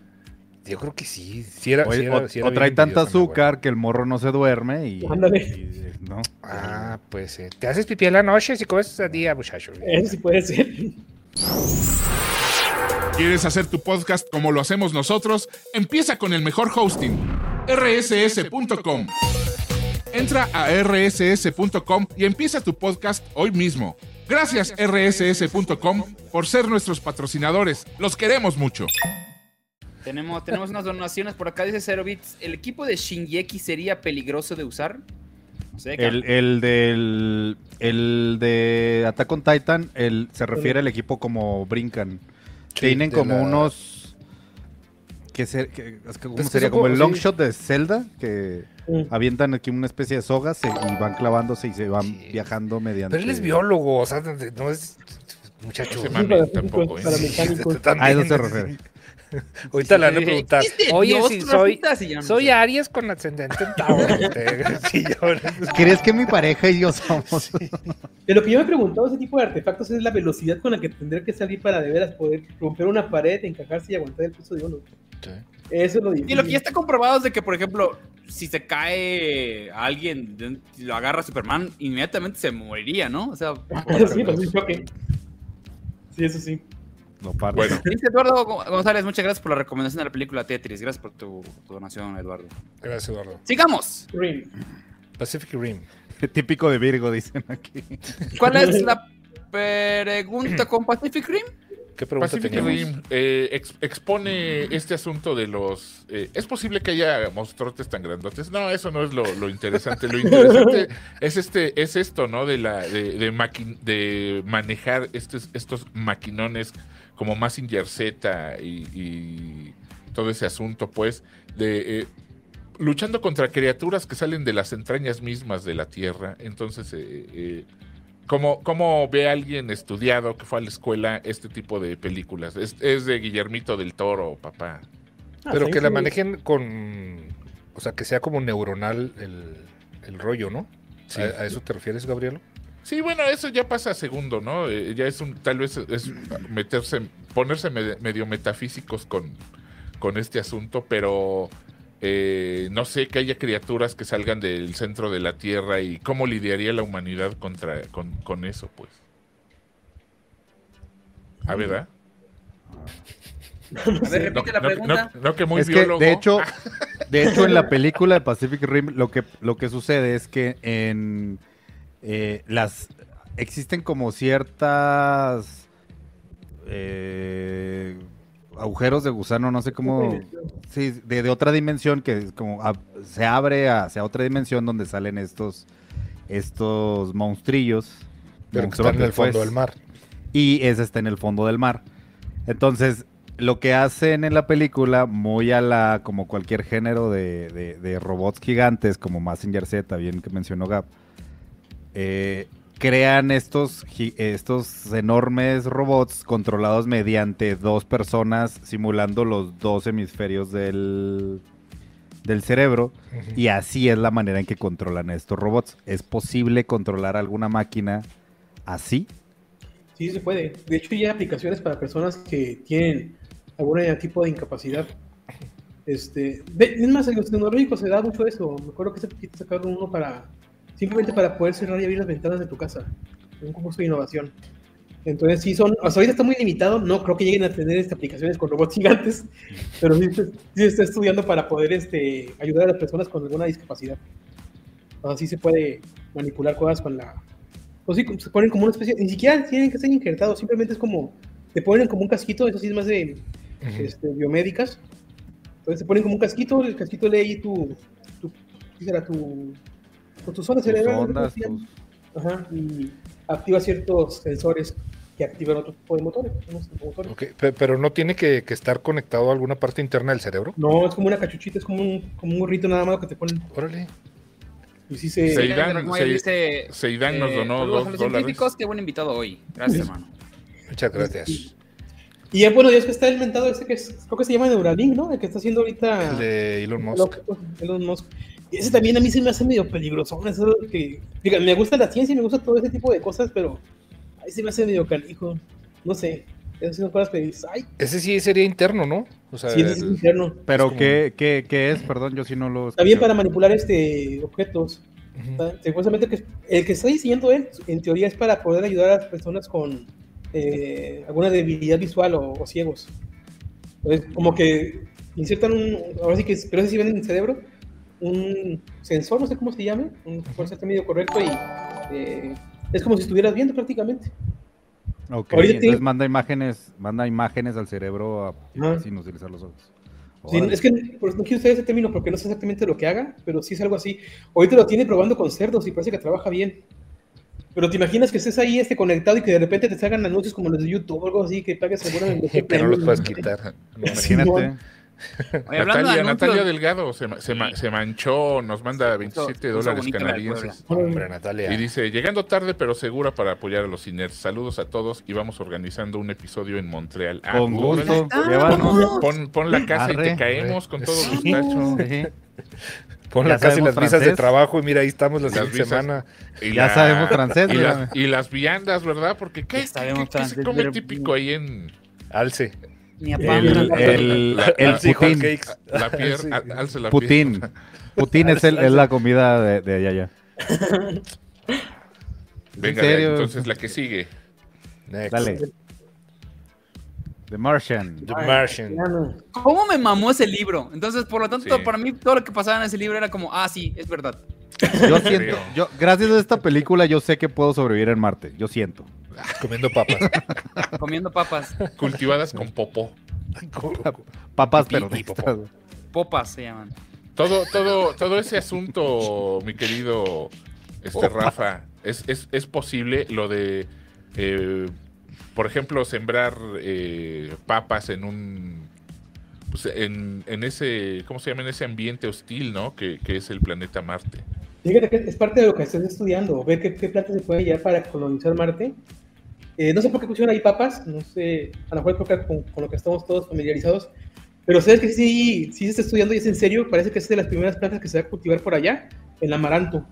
Yo creo que sí. sí, era, o, trae tanta azúcar que el morro no se duerme y. Ándale. ¿no? Ah, pues sí. Te haces pipí en la noche si comes ese día, muchacho. Eso sí puede ser. ¿Quieres hacer tu podcast como lo hacemos nosotros? Empieza con el mejor hosting, rss.com. Entra a rss.com y empieza tu podcast hoy mismo. Gracias rss.com por ser nuestros patrocinadores. Los queremos mucho. Tenemos, tenemos unas donaciones por acá, dice Zero Bits. ¿El equipo de Shingeki sería peligroso de usar? el, el, del el de Attack on Titan el, se refiere al equipo como brincan. Tienen como unos. Que, ¿Cómo sería? Como el long shot de Zelda, que avientan aquí una especie de sogas y van clavándose y se van viajando mediante. Pero él es biólogo, o sea, no es tampoco. Para, ¿eh? mecánicos. A eso se refiere. Ahorita le van a preguntar, oye, si soy, soy Aries con ascendente en Tauro. ¿Crees que mi pareja y yo somos? De lo que yo me he preguntado, ese tipo de artefactos es la velocidad con la que tendría que salir para de veras poder romper una pared, encajarse y aguantar el peso de uno. Eso es lo difícil. Y lo que ya está comprobado es de que, por ejemplo, si se cae alguien, lo agarra Superman, inmediatamente se moriría, ¿no? O sea, sí, pues, sí, eso sí. No para. Bueno. Eduardo González, muchas gracias por la recomendación de la película Tetris. Gracias por tu, donación, Eduardo. Gracias, Eduardo. Sigamos. Rim. Pacific Rim. Típico de Virgo, dicen aquí. ¿Cuál es la pregunta con Pacific Rim? ¿Qué pregunta Pacific Rim eh, expone este asunto de los... Eh, ¿Es posible que haya monstruotes tan grandotes? No, eso no es lo, interesante. Lo interesante es este es esto, ¿no? De la de, de, manejar estos, estos maquinones como Massinger Z y, todo ese asunto, pues, de eh, luchando contra criaturas que salen de las entrañas mismas de la Tierra. Entonces, eh, eh, ¿cómo, ¿cómo, ve alguien estudiado que fue a la escuela este tipo de películas? Es, de Guillermito del Toro, papá. Ah, Pero que la manejen con, o sea, que sea como neuronal el, rollo, ¿no? ¿A, eso te refieres, Gabrielo? Sí, bueno, eso ya pasa a segundo, ¿no? Eh, ya es un, tal vez es meterse, ponerse medio metafísicos con, con este asunto, pero eh, no sé que haya criaturas que salgan del centro de la Tierra y cómo lidiaría la humanidad contra, con, eso, pues. ¿A verdad? A ver, repite la pregunta. No, que muy biólogo. de hecho, de hecho en la película de Pacific Rim lo que lo que sucede es que en eh, las existen como ciertas eh, agujeros de gusano, no sé cómo, sí, de, otra dimensión que como se abre hacia otra dimensión donde salen estos estos monstrillos. Pero que están en el fondo pues, del mar. Y ese está en el fondo del mar. Entonces, lo que hacen en la película, muy a la, como cualquier género de, de robots gigantes, como Massinger Z, bien que mencionó Gap, eh, crean estos, estos enormes robots controlados mediante dos personas simulando los dos hemisferios del, del cerebro y así es la manera en que controlan estos robots. ¿Es posible controlar alguna máquina así? Sí, se puede. De hecho, ya hay aplicaciones para personas que tienen algún tipo de incapacidad. Este, es más, en los tecnológicos se da mucho eso. Me acuerdo que se sacaron uno para simplemente para poder cerrar y abrir las ventanas de tu casa. Un concurso de innovación. Entonces, sí son, hasta ahorita está muy limitado, no creo que lleguen a tener estas aplicaciones con robots gigantes, pero sí, se está estudiando para poder este, ayudar a las personas con alguna discapacidad. Así se puede manipular cosas con la... O sí, se ponen como una especie, ni siquiera tienen que ser injertados, simplemente es como, te ponen como un casquito, eso sí es más de este, biomédicas. Entonces se ponen como un casquito, el casquito lee tu, tu, ¿qué será? Tu con tus ondas cerebrales. Ajá, y activa ciertos sensores que activan otro tipo de motores. Okay, pero no tiene que, estar conectado a alguna parte interna del cerebro. No, es como una cachuchita, es como un, como un gorrito nada más que te ponen. Órale. Y sí se... Seidan, se, Seidan nos donó dos los científicos, qué buen invitado hoy. Gracias, hermano. Muchas gracias. Y ya, bueno, ya es que está inventado ese que es, creo que se llama Neuralink, ¿no? El que está haciendo ahorita. El de Elon Musk. Elon Musk. Ese también a mí se me hace medio peligroso. Eso que, me gusta la ciencia y me gusta todo ese tipo de cosas, pero ahí se me hace medio canijo. No sé. Esas son cosas que dices, ay. Ese sí sería interno, ¿no? O sea, sí, ese es interno. Pero ¿qué, qué, qué, es? Perdón, yo sí no lo. Está bien para manipular este objetos. Supuestamente que el que está diseñando él, en teoría, es para poder ayudar a las personas con eh, alguna debilidad visual o, ciegos. Entonces, como que insertan un. Ahora sí que. Pero ese sí ven en el cerebro un sensor, no sé cómo se llame, un ser medio correcto y eh, es como si estuvieras viendo prácticamente. Ok, entonces manda imágenes, manda imágenes al cerebro sin utilizar los ojos. Sí, es que pues, no quiero usar ese término porque no sé exactamente lo que haga, pero sí es algo así. Ahorita lo tiene probando con cerdos y parece que trabaja bien. Pero te imaginas que estés ahí este conectado y que de repente te salgan anuncios como los de YouTube o algo así, que pagues seguro Pero no los puedes quitar. Imagínate. Natalia, Natalia Delgado se, se, manchó, nos manda 27 dólares canadienses. Hombre, Natalia. Y dice, llegando tarde pero segura para apoyar a los ciners. Saludos a todos y vamos organizando un episodio en Montreal. Ah, con gusto. Pon, pon, la casa y te caemos con todo gustacho. Pon la casa y las visas de trabajo y mira, ahí estamos las, las semana. Y ya sabemos francés. Y, las viandas, ¿verdad? Porque ¿qué, ¿qué, qué se come típico ahí en... Alce. Ni a el, el, el Putin. La pierna, alce la Putin. Putin es, el, es la comida de, de allá. Venga, entonces la que sigue. Next. Dale. The Martian. The Martian. ¿Cómo me mamó ese libro? Entonces, por lo tanto, para mí todo lo que pasaba en ese libro era como, ah, sí, es verdad. Yo siento, yo, gracias a esta película, yo sé que puedo sobrevivir en Marte. Yo siento. Comiendo papas. Comiendo papas. Cultivadas con popó. papas, pero Popas se llaman. Todo, todo, todo ese asunto, mi querido este, Rafa, es, es, es posible lo de eh, por ejemplo, sembrar eh, papas en un. Pues, en, en, ese. ¿Cómo se llama? En ese ambiente hostil, ¿no? Que, que, es el planeta Marte. Fíjate que es parte de lo que estás estudiando, ver qué, qué plantas se pueden llevar para colonizar Marte. Eh, no sé por qué pusieron ahí papas, no sé, a lo mejor creo con, con, lo que estamos todos familiarizados, pero sabes que sí, sí se está estudiando y es en serio, parece que es de las primeras plantas que se va a cultivar por allá, el amaranto,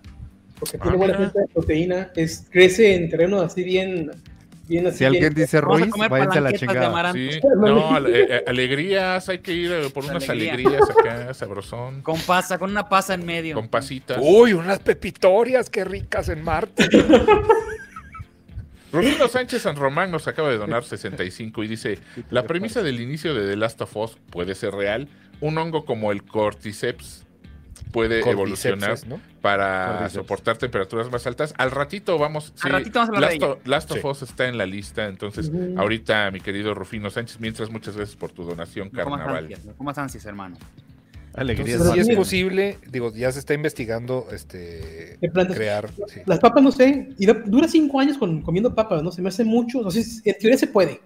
porque tiene ah, buena fuente de proteína, es, crece en terreno así bien si alguien dice Ruiz, váyanse a la chingada. no, eh, eh, alegrías, hay que ir eh, por unas alegrías acá, sabrosón. Con pasa, con una pasa en medio. Con pasitas. Uy, unas pepitorias, qué ricas en Marte. Rufino Sánchez San Román nos acaba de donar 65 y dice, la premisa del inicio de The Last of Us puede ser real. Un hongo como el Cordyceps puede evolucionar para soportar temperaturas más altas. Al ratito vamos. Al ratito vamos a Last, Last of Us está en la lista, entonces ahorita mi querido Rufino Sánchez, mientras muchas gracias por tu donación, carnaval. ¿Cómo ansias, hermano? Alegría. si es posible, digo, ya se está investigando este crear. Las papas no sé, y dura cinco años con, comiendo papas, ¿no? Se me hace mucho, no sé, en teoría se puede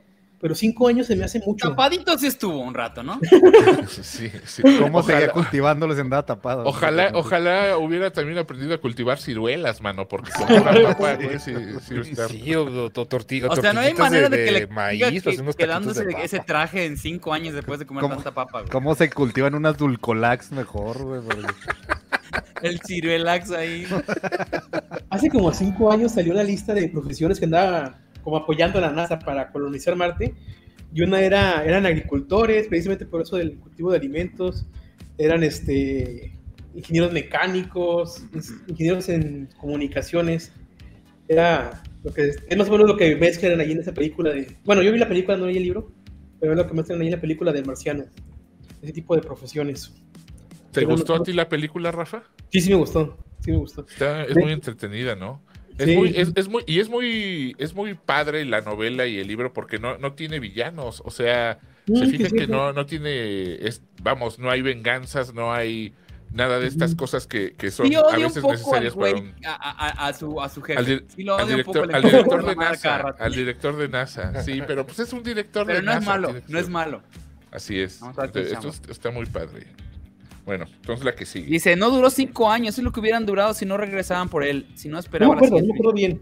pero cinco años se me hace mucho. Tapadito sí estuvo un rato, ¿no? sí, sí. ¿Cómo seguía cultivándolos en nada tapado? Ojalá, ojalá hubiera también aprendido a cultivar ciruelas, mano, porque con una papa, sí, sí, sí, o, tortilla. O sea, no hay manera de, que le maíz, que, quedándose ese traje en cinco años después de comer tanta papa, güey. ¿Cómo se cultivan unas dulcolax mejor, güey? El ciruelax ahí. Hace como cinco años salió la lista de profesiones que andaba como apoyando a la NASA para colonizar Marte. Y una era, eran agricultores, precisamente por eso del cultivo de alimentos, eran este, ingenieros mecánicos, ingenieros en comunicaciones. Era lo que es más o menos lo que mezclan ahí en esa película de. Bueno, yo vi la película, no vi el libro, pero es lo que mezclan ahí en la película de Marciano. Ese tipo de profesiones. ¿Te gustó a ti la película, Rafa? Sí, sí me gustó. Sí me gustó. es muy entretenida, ¿no? Es, muy, es, muy, y es muy, es muy padre la novela y el libro porque no, no tiene villanos. O sea, se fija que no, no tiene, es, vamos, no hay venganzas, no hay nada de estas cosas que, que son a veces necesarias para un... a, a, su, a su jefe. Al, director, al director de NASA. Al director de NASA. Sí, pero pues es un director pero de no NASA. Es malo, no es malo. Así es. Esto está muy padre. Bueno, entonces la que sigue. Dice, no duró cinco años, es lo que hubieran durado si no regresaban por él, si no esperaban. No, perdón, no bien.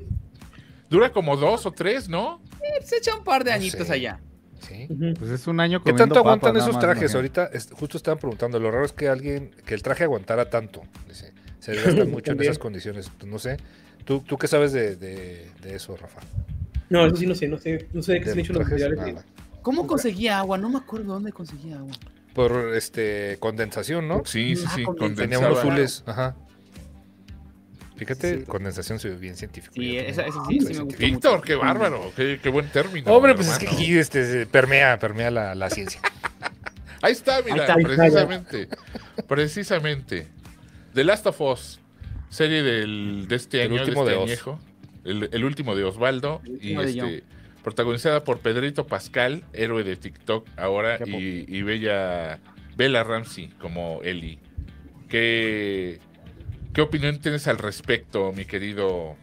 Dura como dos o tres, ¿no? se echa un par de añitos allá. Sí. Pues es un año ¿Qué tanto aguantan esos trajes? Ahorita justo estaban preguntando, lo raro es que alguien, que el traje aguantara tanto. Dice, se desgastan mucho en esas condiciones. Pues no sé. ¿Tú, tú qué sabes de, de, eso, Rafa? No, eso sí no sé, no sé, no sé de qué se han hecho los materiales. ¿Cómo conseguía agua? No me acuerdo dónde conseguía agua por este condensación, ¿no? Sí, sí, sí. Tenía unos azules. Ajá. Fíjate, condensación se ve bien científico. Sí, esa, sí, sí me gusta Víctor, qué bárbaro, qué, qué, buen término. Hombre, pues es que aquí este, permea, permea la, la ciencia. Ahí está, mira, precisamente. precisamente. The Last of Us, serie del, de este año, el último de, este de el, último de Osvaldo. y este protagonizada por Pedrito Pascal, héroe de TikTok ahora, y, Bella, Bella Ramsey como Ellie. ¿Qué, ¿Qué opinión tienes al respecto, mi querido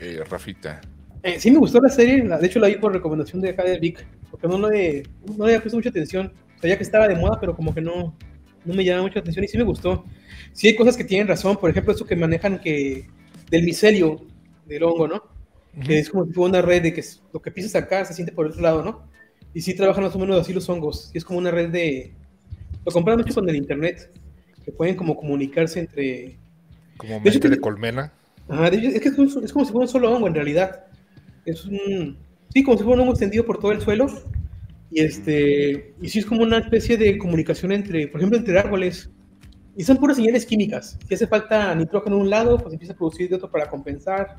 eh, Rafita? Eh, sí, me gustó la serie, de hecho la vi por recomendación de acá de Vic, porque no le, no le había puesto mucha atención. sabía que estaba de moda, pero como que no, no me llama mucha atención y sí me gustó. Sí hay cosas que tienen razón, por ejemplo, eso que manejan que del micelio del hongo, ¿no? Que es como si fuera una red de que lo que pisas acá se siente por el otro lado, ¿no? Y sí trabajan más o menos así los hongos. Y es como una red de... Lo comparan mucho con el internet, que pueden como comunicarse entre... Como mente de, colmena. Ajá, es que es, como si fuera un solo hongo en realidad. Es un... Sí, como si fuera un hongo extendido por todo el suelo. Y, este, y sí es como una especie de comunicación entre, por ejemplo, entre árboles. Y son puras señales químicas. Si hace falta nitrógeno de un lado, pues empieza a producir de otro para compensar.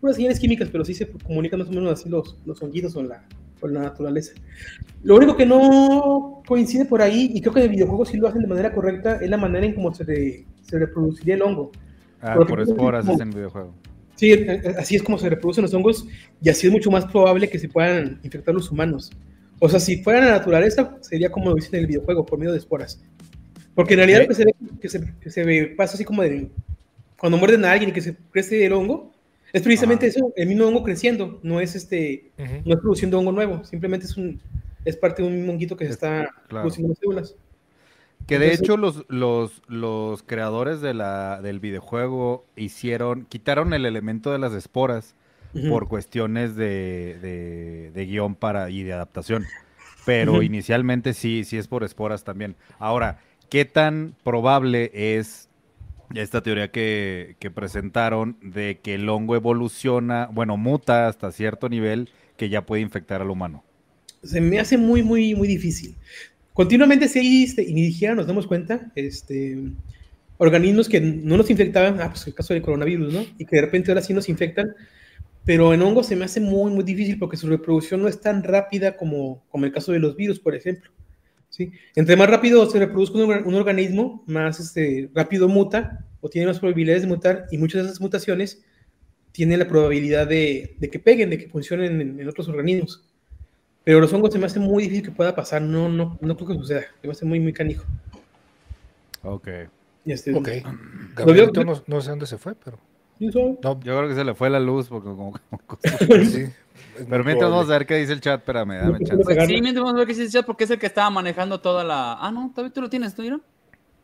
Puras señales químicas, pero sí se comunican más o menos así los, los honguitos o la, con la naturaleza. Lo único que no coincide por ahí, y creo que en el videojuego sí lo hacen de manera correcta, es la manera en cómo se, se reproduciría el hongo. Ah, por esporas es en el videojuego. Sí, eh, eh, así es como se reproducen los hongos, y así es mucho más probable que se puedan infectar los humanos. O sea, si fuera la naturaleza, sería como lo dicen en el videojuego, por medio de esporas. Porque en realidad lo que se ve, que se, que se pasa así como de cuando muerden a alguien y que se crece el hongo, es precisamente eso, el mismo hongo creciendo, no es este, no es produciendo hongo nuevo, simplemente es un, es parte de un mismo honguito que se está produciendo las células. Que de hecho los, los, los creadores de la, del videojuego hicieron, quitaron el elemento de las esporas por cuestiones de, de, de, guion para, y de adaptación. Pero inicialmente sí, sí es por esporas también. Ahora, ¿qué tan probable es esta teoría que, presentaron de que el hongo evoluciona, bueno, muta hasta cierto nivel que ya puede infectar al humano? Se me hace muy, muy, muy difícil. Continuamente si hay, este, siquiera nos damos cuenta, este, organismos que no nos infectaban, ah, pues el caso del coronavirus, ¿no? Y que de repente ahora sí nos infectan, pero en hongos se me hace muy, muy difícil porque su reproducción no es tan rápida como, como el caso de los virus, por ejemplo. ¿Sí? Entre más rápido se reproduzca un, organismo, más este, rápido muta o tiene más probabilidades de mutar y muchas de esas mutaciones tienen la probabilidad de, que peguen, de que funcionen en, otros organismos. Pero los hongos se me hace muy difícil que pueda pasar, no, no, no creo que suceda, se me hace muy, muy canijo. Ok. Este, ok. Gabrielito no, no sé dónde se fue, pero... No, yo creo que se le fue la luz porque como... sí. Pero mientras vamos a ver qué dice el chat, espérame, dame chance. Sí, mientras vamos a ver qué dice el chat porque es el que estaba manejando toda la... Ah, no, todavía tú lo tienes, ¿tú, no?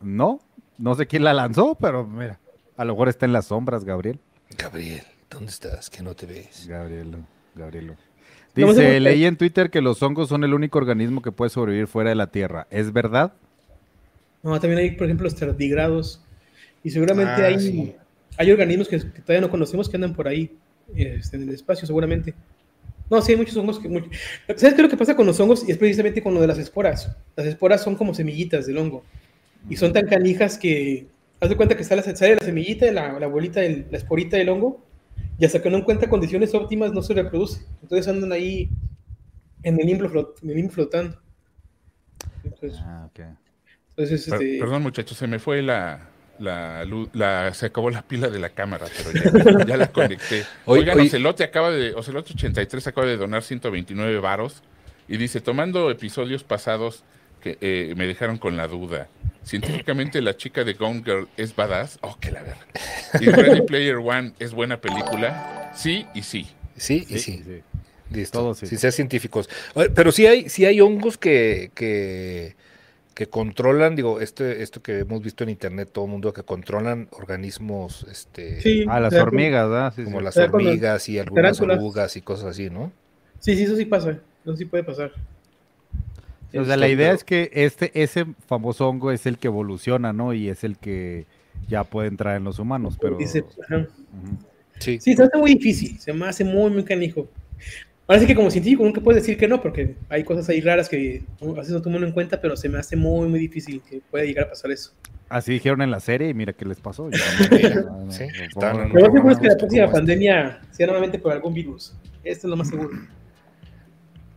No, no sé quién la lanzó, pero mira, a lo mejor está en las sombras, Gabriel. Gabriel, ¿dónde estás? Que no te ves. Gabriel, Gabriel. Dice, leí en Twitter que los hongos son el único organismo que puede sobrevivir fuera de la Tierra. ¿Es verdad? No, también hay, por ejemplo, los tardigrados. Y seguramente ah, hay hay organismos que, todavía no conocemos que andan por ahí este, en el espacio, seguramente. No, sí, hay muchos hongos que... ¿Sabes qué es lo que pasa con los hongos? Y es precisamente con lo de las esporas. Las esporas son como semillitas del hongo. Y son tan canijas que... Haz de cuenta que está la, sale la semillita, la, la bolita, la esporita del hongo, y hasta que no encuentra condiciones óptimas no se reproduce. Entonces andan ahí en el limbo, flotando. ah, ok. Entonces, este... Perdón, muchachos, se me fue la, la, la, se acabó la pila de la cámara, pero ya, la conecté. Oigan, Ocelote acaba de, Ocelote 83 acaba de donar 129 varos y dice, tomando episodios pasados que eh, me dejaron con la duda, científicamente la chica de Gone Girl es badass, oh, que la verdad. Y Ready Player One es buena película, sí y sí. Sí y sí. Listo. sí. Si científicos. Pero sí hay, sí hay hongos que, que que controlan, digo, este, esto que hemos visto en internet, todo el mundo que controlan organismos, este, a las hormigas, ¿verdad? como las hormigas y algunas orugas y cosas así, ¿no? Sí, sí, eso sí pasa, eso sí puede pasar. O sea, la idea es que este, ese famoso hongo es el que evoluciona, ¿no? Y es el que ya puede entrar en los humanos, pero... Sí, sí, se hace muy difícil, se me hace muy, muy canijo. Parece que como científico nunca puedes decir que no, porque hay cosas ahí raras que a veces no toman en cuenta, pero se me hace muy, muy difícil que pueda llegar a pasar eso. Así dijeron en la serie y mira qué les pasó. sí, Lo más seguro es que la próxima pandemia sea nuevamente por algún virus. Esto es lo más seguro.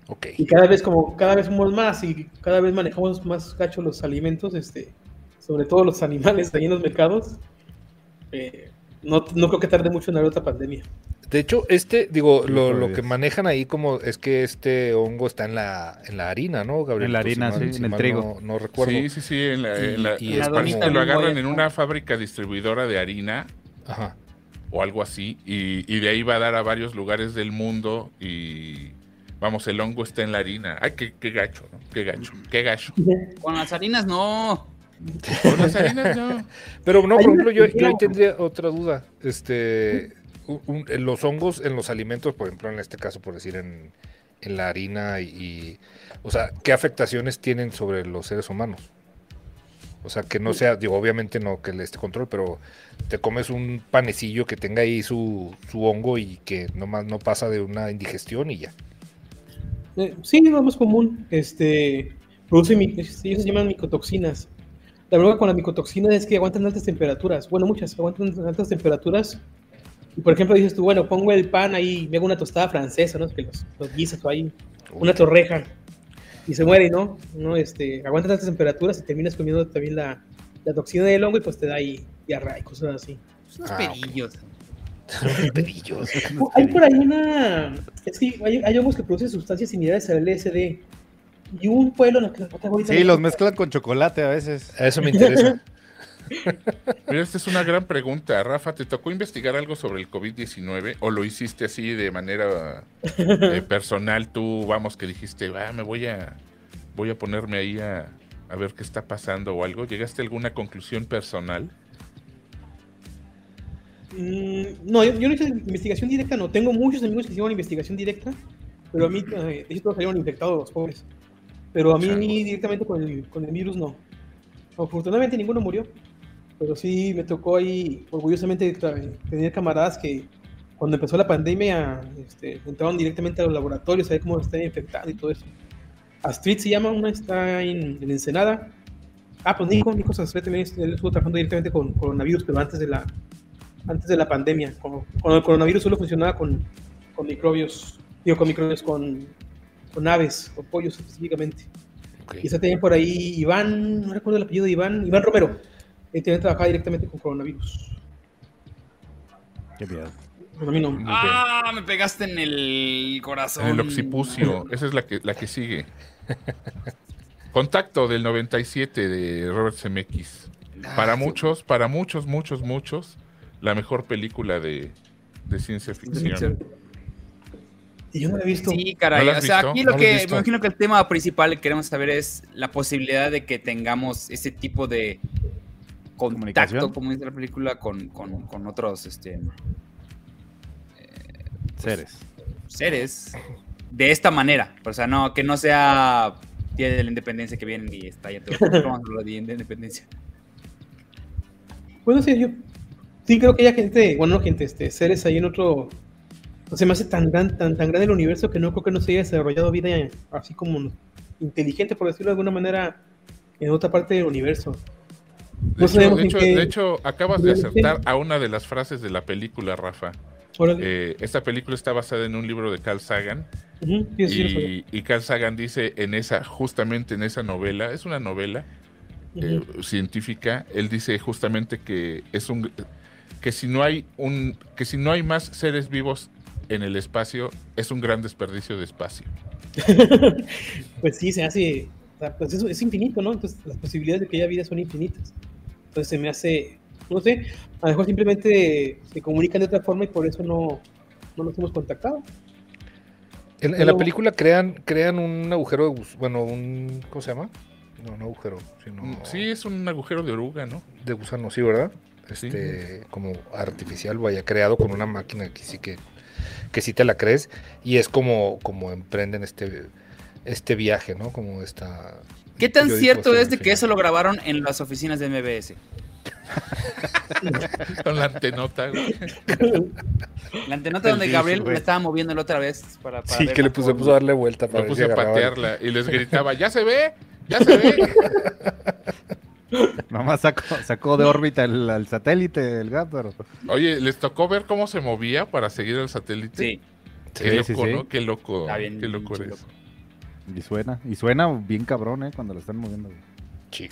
Okay. Y cada vez como cada vez somos más y cada vez manejamos más cacho los alimentos, este, sobre todo los animales ahí en los mercados, eh, no, no creo que tarde mucho en haber otra pandemia. De hecho, este, digo, lo, lo, que manejan ahí como es que este hongo está en la, en la harina, ¿no, Gabriel? En la harina, sí, en el trigo. No, recuerdo. Sí, sí, sí, en la, y, en la, lo agarran en una fábrica distribuidora de harina. O algo así, y, y, de ahí va a dar a varios lugares del mundo y Vamos, el hongo está en la harina. Ay, qué, qué gacho, ¿no? Qué gacho, qué gacho. Con las harinas no. Con las harinas no. Pero no, por ejemplo, yo, yo tendría otra duda. Este, los hongos en los alimentos, por ejemplo, en este caso, por decir, en, la harina y, o sea, ¿qué afectaciones tienen sobre los seres humanos? O sea, que no sea, digo, obviamente no que le esté control, pero te comes un panecillo que tenga ahí su, su hongo y que nomás no pasa de una indigestión y ya. Eh, sí, lo más común. Este, produce, ellos se llaman micotoxinas. La verdad con las micotoxinas es que aguantan altas temperaturas. Bueno, muchas aguantan altas temperaturas. Y por ejemplo, dices tú, bueno, pongo el pan ahí, me hago una tostada francesa, ¿no? Que los, los guisas ahí, una torreja y se muere, ¿no? ¿no? Este, aguantas altas temperaturas y terminas comiendo también la, la toxina del hongo y pues te da ahí diarrea y cosas así. Unos ah, pedillos. pedillos. hay por ahí una. Es que hay, hay, hongos que producen sustancias similares al LSD. Y un pueblo. No, sí, los mezclan con chocolate a veces. Eso me interesa. Pero esta es una gran pregunta. Rafa, ¿te tocó investigar algo sobre el COVID-19 o lo hiciste así de manera eh, personal? Tú, vamos, que dijiste, ah, me voy a, voy a ponerme ahí a, a ver qué está pasando o algo. ¿Llegaste a alguna conclusión personal? Mm, no, yo, no hice investigación directa, no. Tengo muchos amigos que hicieron investigación directa, pero a mí, eh, todos salieron infectados, los pobres. Pero a mí directamente con el, con el virus no. Afortunadamente ninguno murió. Pero sí me tocó ahí orgullosamente tener camaradas que cuando empezó la pandemia este, entraron directamente a los laboratorios a ver cómo están infectados y todo eso. Astrid se llama, una está en, Ensenada. Ah, pues Nico, Nico Astrid también él estuvo trabajando directamente con coronavirus, pero antes de la, antes de la pandemia. Cuando, el coronavirus solo funcionaba con, con microbios, digo, con microbios, con, con aves o pollos específicamente. Y está también por ahí Iván, no recuerdo el apellido de Iván, Iván Romero él tiene trabajar directamente con coronavirus. Qué miedo. ah, me pegaste en el corazón. En el occipucio. Esa es la que, la que sigue. Contacto del 97 de Robert Zemeckis. Para muchos, para muchos, muchos, muchos, la mejor película de, de ciencia ficción. Y yo no la he visto. Sí, caray. o sea, aquí lo que, me imagino que el tema principal que queremos saber es la posibilidad de que tengamos ese tipo de contacto, como dice la película, con, con, otros este, eh, pues, seres. Seres de esta manera. O sea, no, que no sea Día de la Independencia que vienen y está ya todo de Independencia. Bueno, sí, yo sí creo que hay gente, bueno, no gente, este, seres ahí en otro. No se me hace tan, tan, tan, tan grande el universo que no creo que no se haya desarrollado vida así como inteligente, por decirlo de alguna manera, en otra parte del universo. De, hecho, acabas de acertar a una de las frases de la película, Rafa. Eh, esta película está basada en un libro de Carl Sagan. y, Carl Sagan dice en esa, justamente en esa novela, es una novela eh, científica, él dice justamente que es un que si no hay un que si no hay más seres vivos en el espacio, es un gran desperdicio de espacio. pues sí, se hace, pues es infinito, ¿no? Entonces las posibilidades de que haya vida son infinitas. Entonces se me hace, no sé, a lo mejor simplemente se comunican de otra forma y por eso no, no nos hemos contactado. En, la película crean, crean un agujero de bueno, un, ¿cómo se llama? No, no agujero, sino... Mm, sí, es un agujero de oruga, ¿no? De gusano, sí, ¿verdad? Este, como artificial, vaya, creado con una máquina que sí que, que sí te la crees, y es como, como emprenden este, este viaje, ¿no? Como esta ¿Qué tan cierto es de que eso lo grabaron en las oficinas de MBS? Con la antenota, La antenota donde Gabriel me estaba moviendo la otra vez para, Sí, que le puse, a darle vuelta para puse a patearla y les gritaba, ¡ya se ve! ¡Ya se ve! Mamá sacó, sacó de órbita el, satélite del gato. Oye, ¿les tocó ver cómo se movía para seguir el satélite? Sí. Qué loco, ¿no? Qué loco. qué loco es. Y suena, y suena bien cabrón, ¿eh? Cuando lo están moviendo. Sí.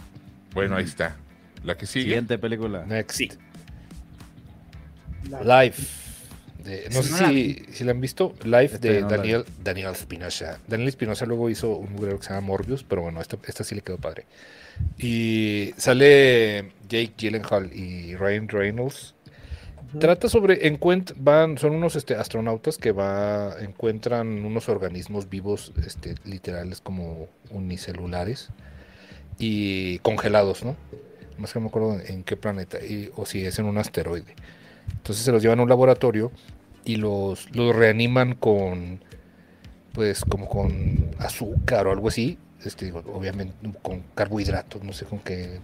Bueno, ahí está. La que sigue. Siguiente película. Next. Life. no sé si, si, la han visto. Life de Daniel, Daniel Spinoza. Daniel Spinoza luego hizo un mugrero que se llama Morbius, pero bueno, esta, esta sí le quedó padre. Y sale Jake Gyllenhaal y Ryan Reynolds. Trata sobre, van, son unos este, astronautas que va, encuentran unos organismos vivos, este, literales como unicelulares y congelados, ¿no? Más que no me acuerdo en qué planeta, o si es en un asteroide. Entonces se los llevan a un laboratorio y los, los reaniman con, pues como con azúcar o algo así, este, obviamente con carbohidratos, no sé con qué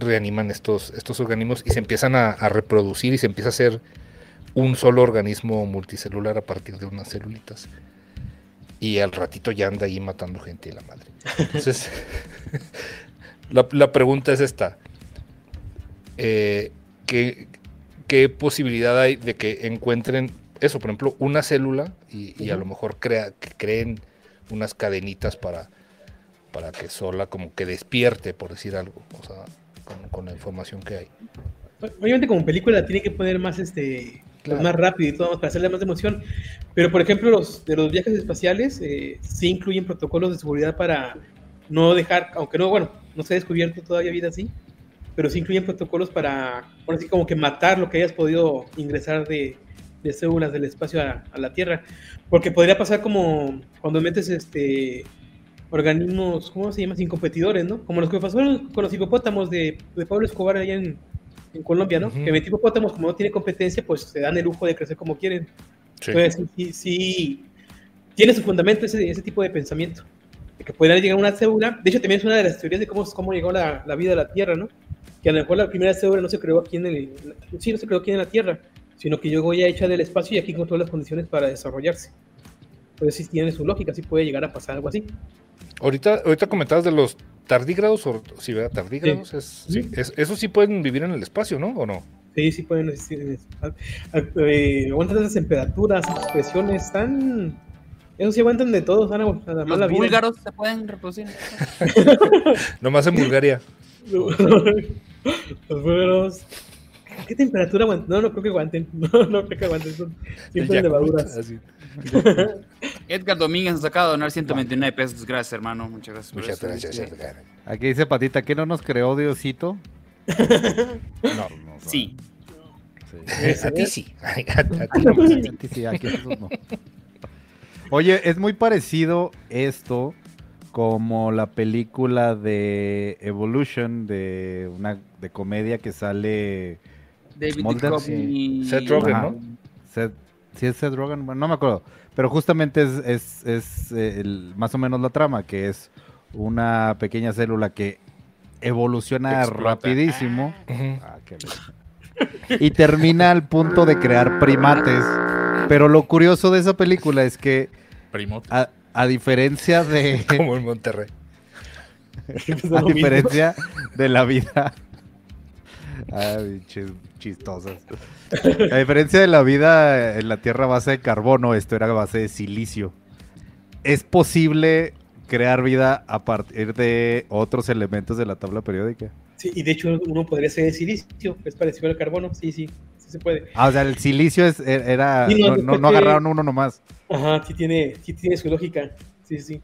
reaniman estos, estos organismos y se empiezan a, reproducir y se empieza a hacer un solo organismo multicelular a partir de unas celulitas. Y al ratito ya anda ahí matando gente y la madre. Entonces, la, pregunta es esta. Eh, ¿qué, ¿Qué posibilidad hay de que encuentren eso, por ejemplo, una célula y, a lo mejor crea, que creen unas cadenitas para, para que sola como que despierte, por decir algo, o sea, con, la información que hay. Obviamente como película tiene que poner más este más rápido y todo para hacerle más emoción. Pero por ejemplo los de los viajes espaciales eh, sí incluyen protocolos de seguridad para no dejar, aunque no, bueno, no se ha descubierto todavía vida así, pero sí incluyen protocolos para, por así como que matar lo que hayas podido ingresar de, de células del espacio a, la Tierra. Porque podría pasar como cuando metes este organismos, ¿cómo se llama? Sin competidores, ¿no? Como los que pasaron con los hipopótamos de, de Pablo Escobar allá en, en Colombia, ¿no? Que mete hipopótamos, como no tiene competencia, pues se dan el lujo de crecer como quieren. Entonces, sí, sí, tiene su fundamento ese, ese tipo de pensamiento. De que pudiera llegar una célula. De hecho, también es una de las teorías de cómo, cómo llegó la, la vida a la Tierra, ¿no? Que a lo mejor la primera célula no se creó aquí en el. Sí, no se creó aquí en la Tierra, sino que llegó ya hecha del espacio y aquí con todas las condiciones para desarrollarse. Entonces sí tiene su lógica, sí puede llegar a pasar algo así. Ahorita, ahorita comentabas de los tardígrados, o si ¿verdad? Tardígrados, sí. Es, eso sí pueden vivir en el espacio, ¿no? ¿O no? Sí, sí pueden existir. Eh, aguantan esas temperaturas, presiones, están... Eso sí aguantan de todo. Los búlgaros se pueden reproducir. Nomás en Bulgaria. los búlgaros ¿Qué temperatura aguantan? No, no creo que aguanten. No, no creo que aguanten. Son siempre levaduras. Edgar Domínguez nos acaba de donar 129 pesos. Gracias, hermano. Muchas gracias. Muchas gracias, Edgar. Aquí dice Patita, ¿qué no nos creó Diosito? no, no, Sí. sí. A ti sí. A, ti sí, aquí no. Oye, es muy parecido esto como la película de Evolution de una de comedia que sale David Duchovny. Seth Rogen, ¿no? sí, es Seth Rogen, bueno, no me acuerdo. Pero justamente es, es, eh, más o menos la trama, que es una pequeña célula que evoluciona rapidísimo. Ah, y termina al punto de crear primates. Pero lo curioso de esa película es que, a, a, diferencia de... Como en Monterrey. a diferencia de la vida Ay, chistosas. A diferencia de la vida en la Tierra base de carbono, esto era base de silicio. ¿Es posible crear vida a partir de otros elementos de la tabla periódica? Sí, y de hecho uno podría ser de silicio, es parecido al carbono, sí, sí, sí se puede. Ah, o sea, el silicio es, e, era, no, no, agarraron uno nomás. Ajá, sí tiene, sí tiene su lógica, sí, sí.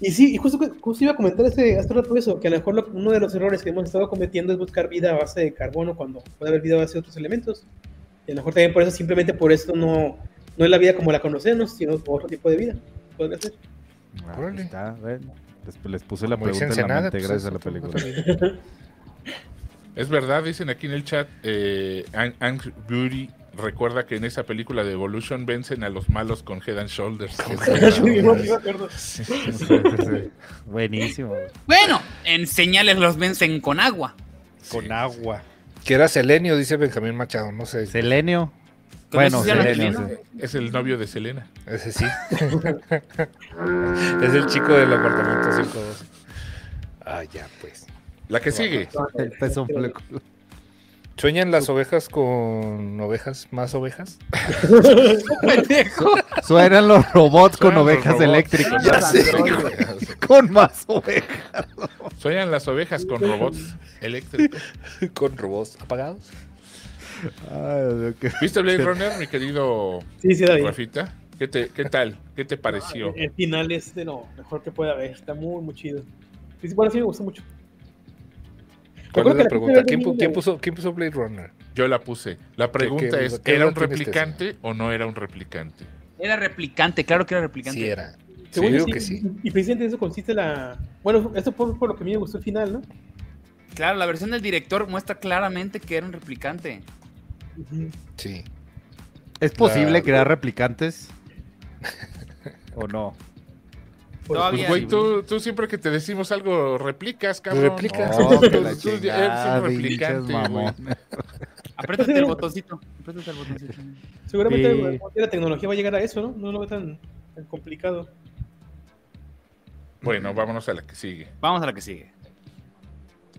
Y sí, y justo, justo iba a comentar hace, hace rato eso, que a lo mejor uno de los errores que hemos estado cometiendo es buscar vida a base de carbono cuando puede haber vida a base de otros elementos. Y a lo mejor también por eso, simplemente por eso no, no es la vida como la conocemos, sino otro tipo de vida. Podría ser. Ah, está, les, puse la pregunta en la mente pues, gracias a la película. Es verdad, dicen aquí en el chat, eh, Beauty recuerda que en esa película de Evolution vencen a los malos con Head and Shoulders. Buenísimo. Bueno, en señales los vencen con agua. Con agua. Que era Selenio, dice Benjamín Machado, no sé. Selenio. Bueno, Selenio. Es el novio de Selena. Ese sí. es el chico del apartamento 512. Ah, ya, pues. La que sigue. El peso ¿Sueñan las ovejas con ovejas más ovejas? Suenan los robots con ovejas eléctricas. con más ovejas. Sueñan las ovejas con robots eléctricos. con robots apagados. ¿Viste Blade Runner, mi querido sí, sí, David. Rafita? ¿Qué, te, ¿Qué tal? ¿Qué te pareció? el, final es de lo mejor que puede haber. Está muy, muy chido. Bueno, sí me gustó mucho. ¿Cuál es la pregunta? ¿Quién, puso, ¿Quién, puso, Blade Runner? Yo la puse. La pregunta es, ¿era un replicante o no era un replicante? Era replicante, claro que era replicante. Sí era. Según sí, que sí. Y precisamente eso consiste la... Bueno, eso fue por lo que a mí me gustó el final, ¿no? Claro, la versión del director muestra claramente que era un replicante. Sí. ¿Es posible crear replicantes? ¿O no? Pues, güey, tú, tú, siempre que te decimos algo replicas, cabrón. Replicas. Oh, tú, tú eres un replicante, Apriétate el botoncito. Apriétate el botoncito. Seguramente la tecnología va a llegar a eso, ¿no? No lo ve tan, tan complicado. Bueno, vámonos a la que sigue. Vamos a la que sigue.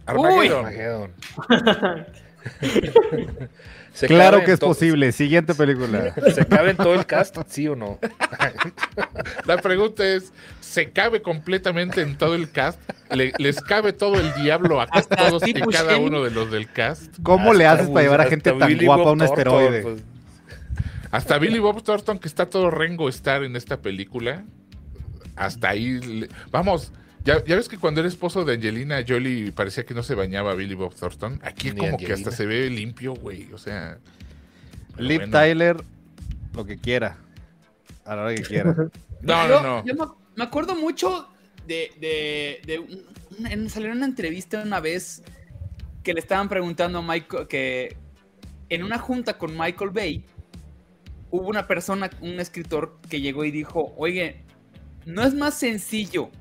Armageddon. claro que es posible. Siguiente película. ¿Se cabe en todo el cast? ¿Sí o no? La pregunta es: ¿se cabe completamente en todo el cast? ¿Les cabe todo el diablo a todos y cada uno de los del cast? ¿Cómo le haces para llevar a gente tan guapa a un asteroide? Pues. Hasta Billy Bob Thornton, que está todo rengo estar en esta película. Hasta ahí. Vamos. Ya, ves que cuando era esposo de Angelina Jolie parecía que no se bañaba Billy Bob Thornton. Aquí como que hasta se ve limpio, güey. O sea. Liv Tyler, lo que quiera. A la hora que quiera. no, no, no. Yo me, acuerdo mucho de. de, salió una entrevista una vez que le estaban preguntando a Michael. que en una junta con Michael Bay hubo una persona, un escritor, que llegó y dijo: Oye, ¿no es más sencillo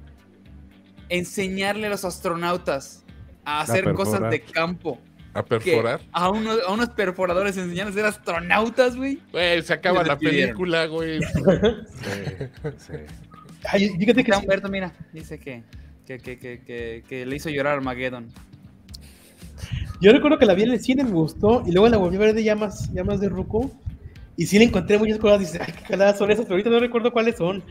enseñarle a los astronautas a hacer cosas de campo. ¿A perforar? A, a unos perforadores enseñarles a ser astronautas, güey. Güey, se acaba la película, güey. sí, sí. Ay, fíjate que Humberto, mira, dice que, que, que, que, que le hizo llorar a Armageddon. Yo recuerdo que la vi en el cine, me gustó, y luego la volví a ver de llamas, llamas de Ruco, y sí le encontré muchas cosas. Dice, ay, qué caladas son esas, pero ahorita no recuerdo cuáles son.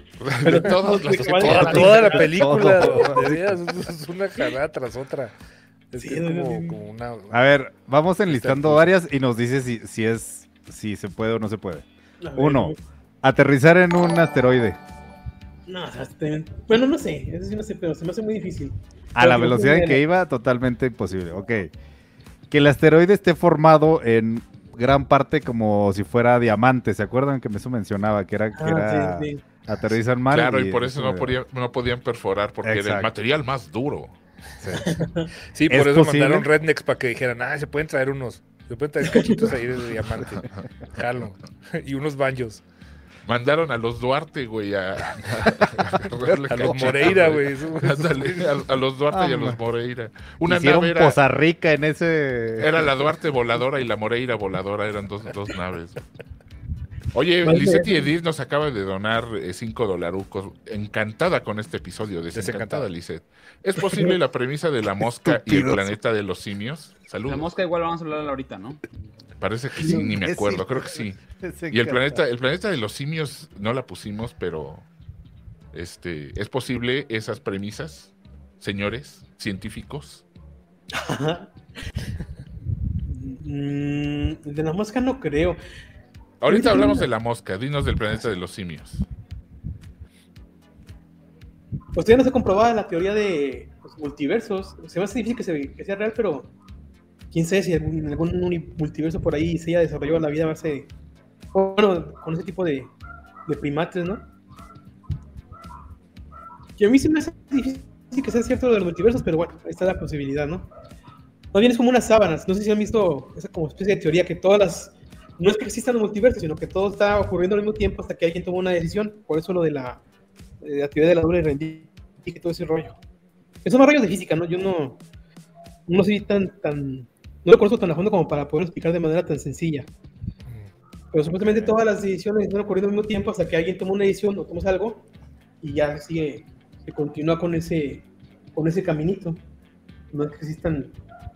Pero todos los toda, toda la película es una jalada tras otra. Es, sí, como, una. A ver, vamos enlistando varias y nos dice si, si es si se puede o no se puede. Uno, aterrizar en un asteroide. No, bueno, no sé, eso sí no sé, pero se me hace muy difícil. A la velocidad en que iba, totalmente imposible. Ok. Que el asteroide esté formado en gran parte como si fuera diamante. ¿Se acuerdan que eso mencionaba? Que era, que ah, era aterrizan mal. Claro, y, por eso no, no, podían perforar, porque era el material más duro. Sí, por eso mandaron rednecks para que dijeran, ah, se pueden traer unos, se pueden traer cachitos ahí de diamante. Jalo. y unos baños. Mandaron a los Duarte, güey, a, a, los Moreira, güey. a, los Duarte y a los Moreira. Una Hicieron nave era, Poza Rica en ese... Era la Duarte voladora y la Moreira voladora, eran dos, dos naves. Oye, Lisette y Edith nos acaba de donar 5 eh, dolarucos. Encantada con este episodio, desencantada, Lisette. ¿Es posible la premisa de la mosca y el planeta de los simios? Saludos. La mosca igual vamos a hablar ahorita, ¿no? Parece que sí, ni me acuerdo, creo que sí. Y el planeta, el planeta de los simios no la pusimos, pero este, ¿es posible esas premisas, señores científicos? Mm, de la mosca no creo. Ahorita hablamos de la mosca, dinos del planeta de los simios. Pues todavía no se ha comprobado la teoría de los multiversos. Se me hace difícil que sea real, pero quién sabe si en algún multiverso por ahí se haya desarrollado la vida a base bueno, con ese tipo de, primates, ¿no? Y a mí se me hace difícil que sea cierto de los multiversos, pero bueno, ahí está la posibilidad, ¿no? No bien es como unas sábanas, no sé si han visto esa como especie de teoría que todas las, no es que existan los multiversos, sino que todo está ocurriendo al mismo tiempo hasta que alguien toma una decisión, por eso lo de la, de teoría de la dura y y todo ese rollo. Esos son rayos de física, ¿no? Yo no, no soy tan, tan no lo conozco tan a fondo como para poder explicar de manera tan sencilla. Pero supuestamente todas las decisiones están ocurriendo al mismo tiempo hasta que alguien toma una decisión o toma algo y ya sigue, se continúa con ese, con ese caminito. No es que existan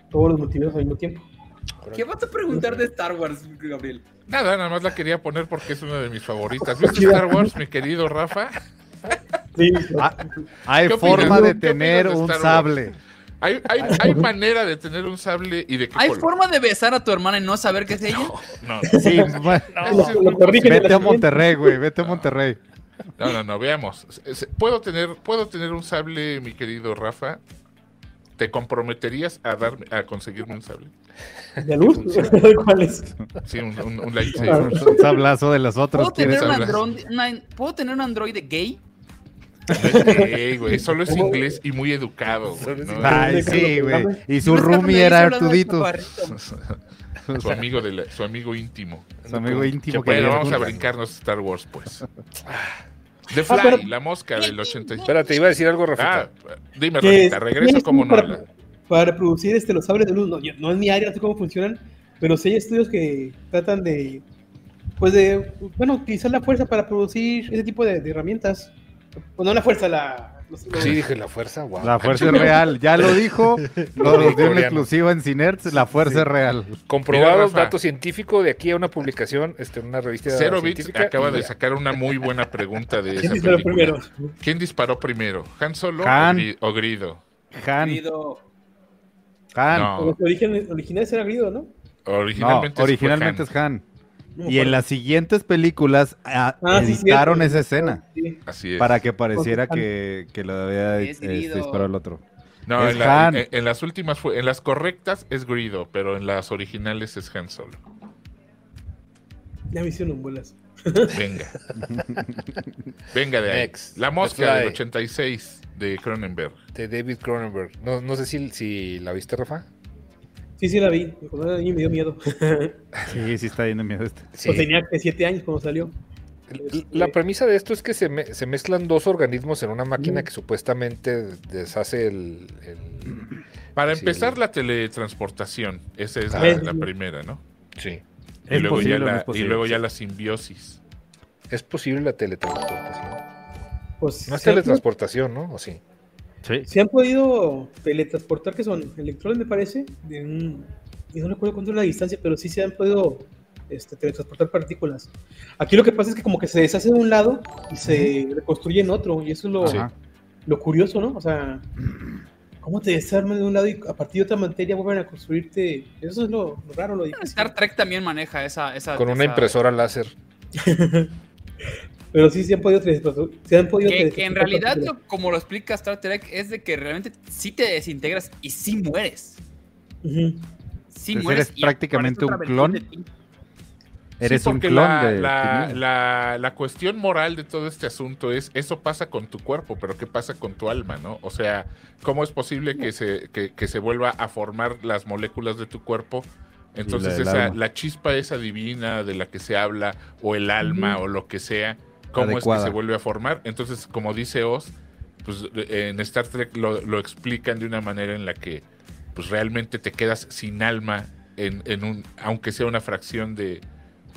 todos los motivos al mismo tiempo. ¿Qué vas a preguntar de Star Wars, Gabriel? Nada, nada más la quería poner porque es una de mis favoritas. ¿Viste Star Wars, mi querido Rafa? Sí. Ah, hay forma de tener un sable. Hay, hay, hay, manera de tener un sable y de qué ¿Hay forma de besar a tu hermana y no saber qué es ella? No, no. Sí, vete a Monterrey, güey, vete a Monterrey. No, no, no, veamos. ¿Puedo tener, ¿Puedo tener un sable, mi querido Rafa? ¿te comprometerías a dar, a conseguirme un sable? ¿De luz? ¿Cuál es? Sí, un, un, un lightsaber. un sablazo de los otros. ¿Puedo tener, un android, ¿Puedo tener un androide gay? Güey, solo es inglés y muy educado. Ay, sí, güey. Y su roomie era Artudito. Su amigo, de su amigo íntimo. Su amigo íntimo. Bueno, vamos a brincarnos Star Wars, pues. The ah, Fly, la mosca del 86. Espérate, iba a decir algo, Rafa. Ah, dime, Rafita, regreso como no. Para, para reproducir este, los sables de luz, no, no es mi área, no sé cómo funcionan, pero sí hay estudios que tratan de, pues de, bueno, utilizar la fuerza para producir ese tipo de, herramientas. Pues no la fuerza, la, Sí, dije la fuerza, wow. La fuerza es real, ya lo dijo, lo dio en exclusiva en Cinerts, la fuerza es real. Comprobados, datos científicos, de aquí a una publicación, este, una revista Cero científica. acaba de sacar una muy buena pregunta de ¿Quién disparó primero? ¿Quién disparó primero? ¿Han Solo o Grido? Han. Grido. Han. No. Los originales era Grido, ¿no? Originalmente, originalmente es Han y en las siguientes películas ah, ah editaron esa escena. Así es. Para que pareciera que, que lo había este, disparado el otro. No, en, las últimas, en las correctas es Grido, pero en las originales es Han Solo. Ya me hicieron bolas. Venga. Venga de ahí. La mosca del 86 de Cronenberg. De David Cronenberg. No, no sé si, si la viste, Rafa. Sí, sí la vi. Cuando me dio miedo. sí, sí está yendo miedo este. Pues tenía siete años cuando salió. La premisa de esto es que se, mezclan dos organismos en una máquina que supuestamente deshace el... Para empezar, la teletransportación. Esa es la, primera, ¿no? Sí. Y luego, ya la, y luego ya la simbiosis. ¿Es posible la teletransportación? Pues, no es teletransportación, ¿no? ¿O sí? Se han podido teletransportar, que son electrones, me parece, de un, y no recuerdo cuánto es la distancia, pero sí se han podido este, teletransportar partículas. Aquí lo que pasa es que como que se deshace de un lado y se reconstruye en otro, y eso es lo, lo curioso, ¿no? O sea, ¿cómo te desarman de un lado y a partir de otra materia vuelven a construirte? Eso es lo, raro, lo difícil. Star Trek también maneja esa... esa Con una impresora láser. Pero sí se han podido se han podido que, en realidad, como lo explica Star Trek, es de que realmente sí te desintegras y sí mueres. Sí mueres. Eres prácticamente un clon. Eres un clon la, de la, la, cuestión moral de todo este asunto es, eso pasa con tu cuerpo, pero ¿qué pasa con tu alma, no? O sea, ¿cómo es posible que se, que, se vuelva a formar las moléculas de tu cuerpo? Entonces, esa, la chispa esa divina de la que se habla, o el alma, o lo que sea, cómo es que se vuelve a formar. Entonces, como dice Oz, pues en Star Trek lo, explican de una manera en la que pues realmente te quedas sin alma en, en un, aunque sea una fracción de,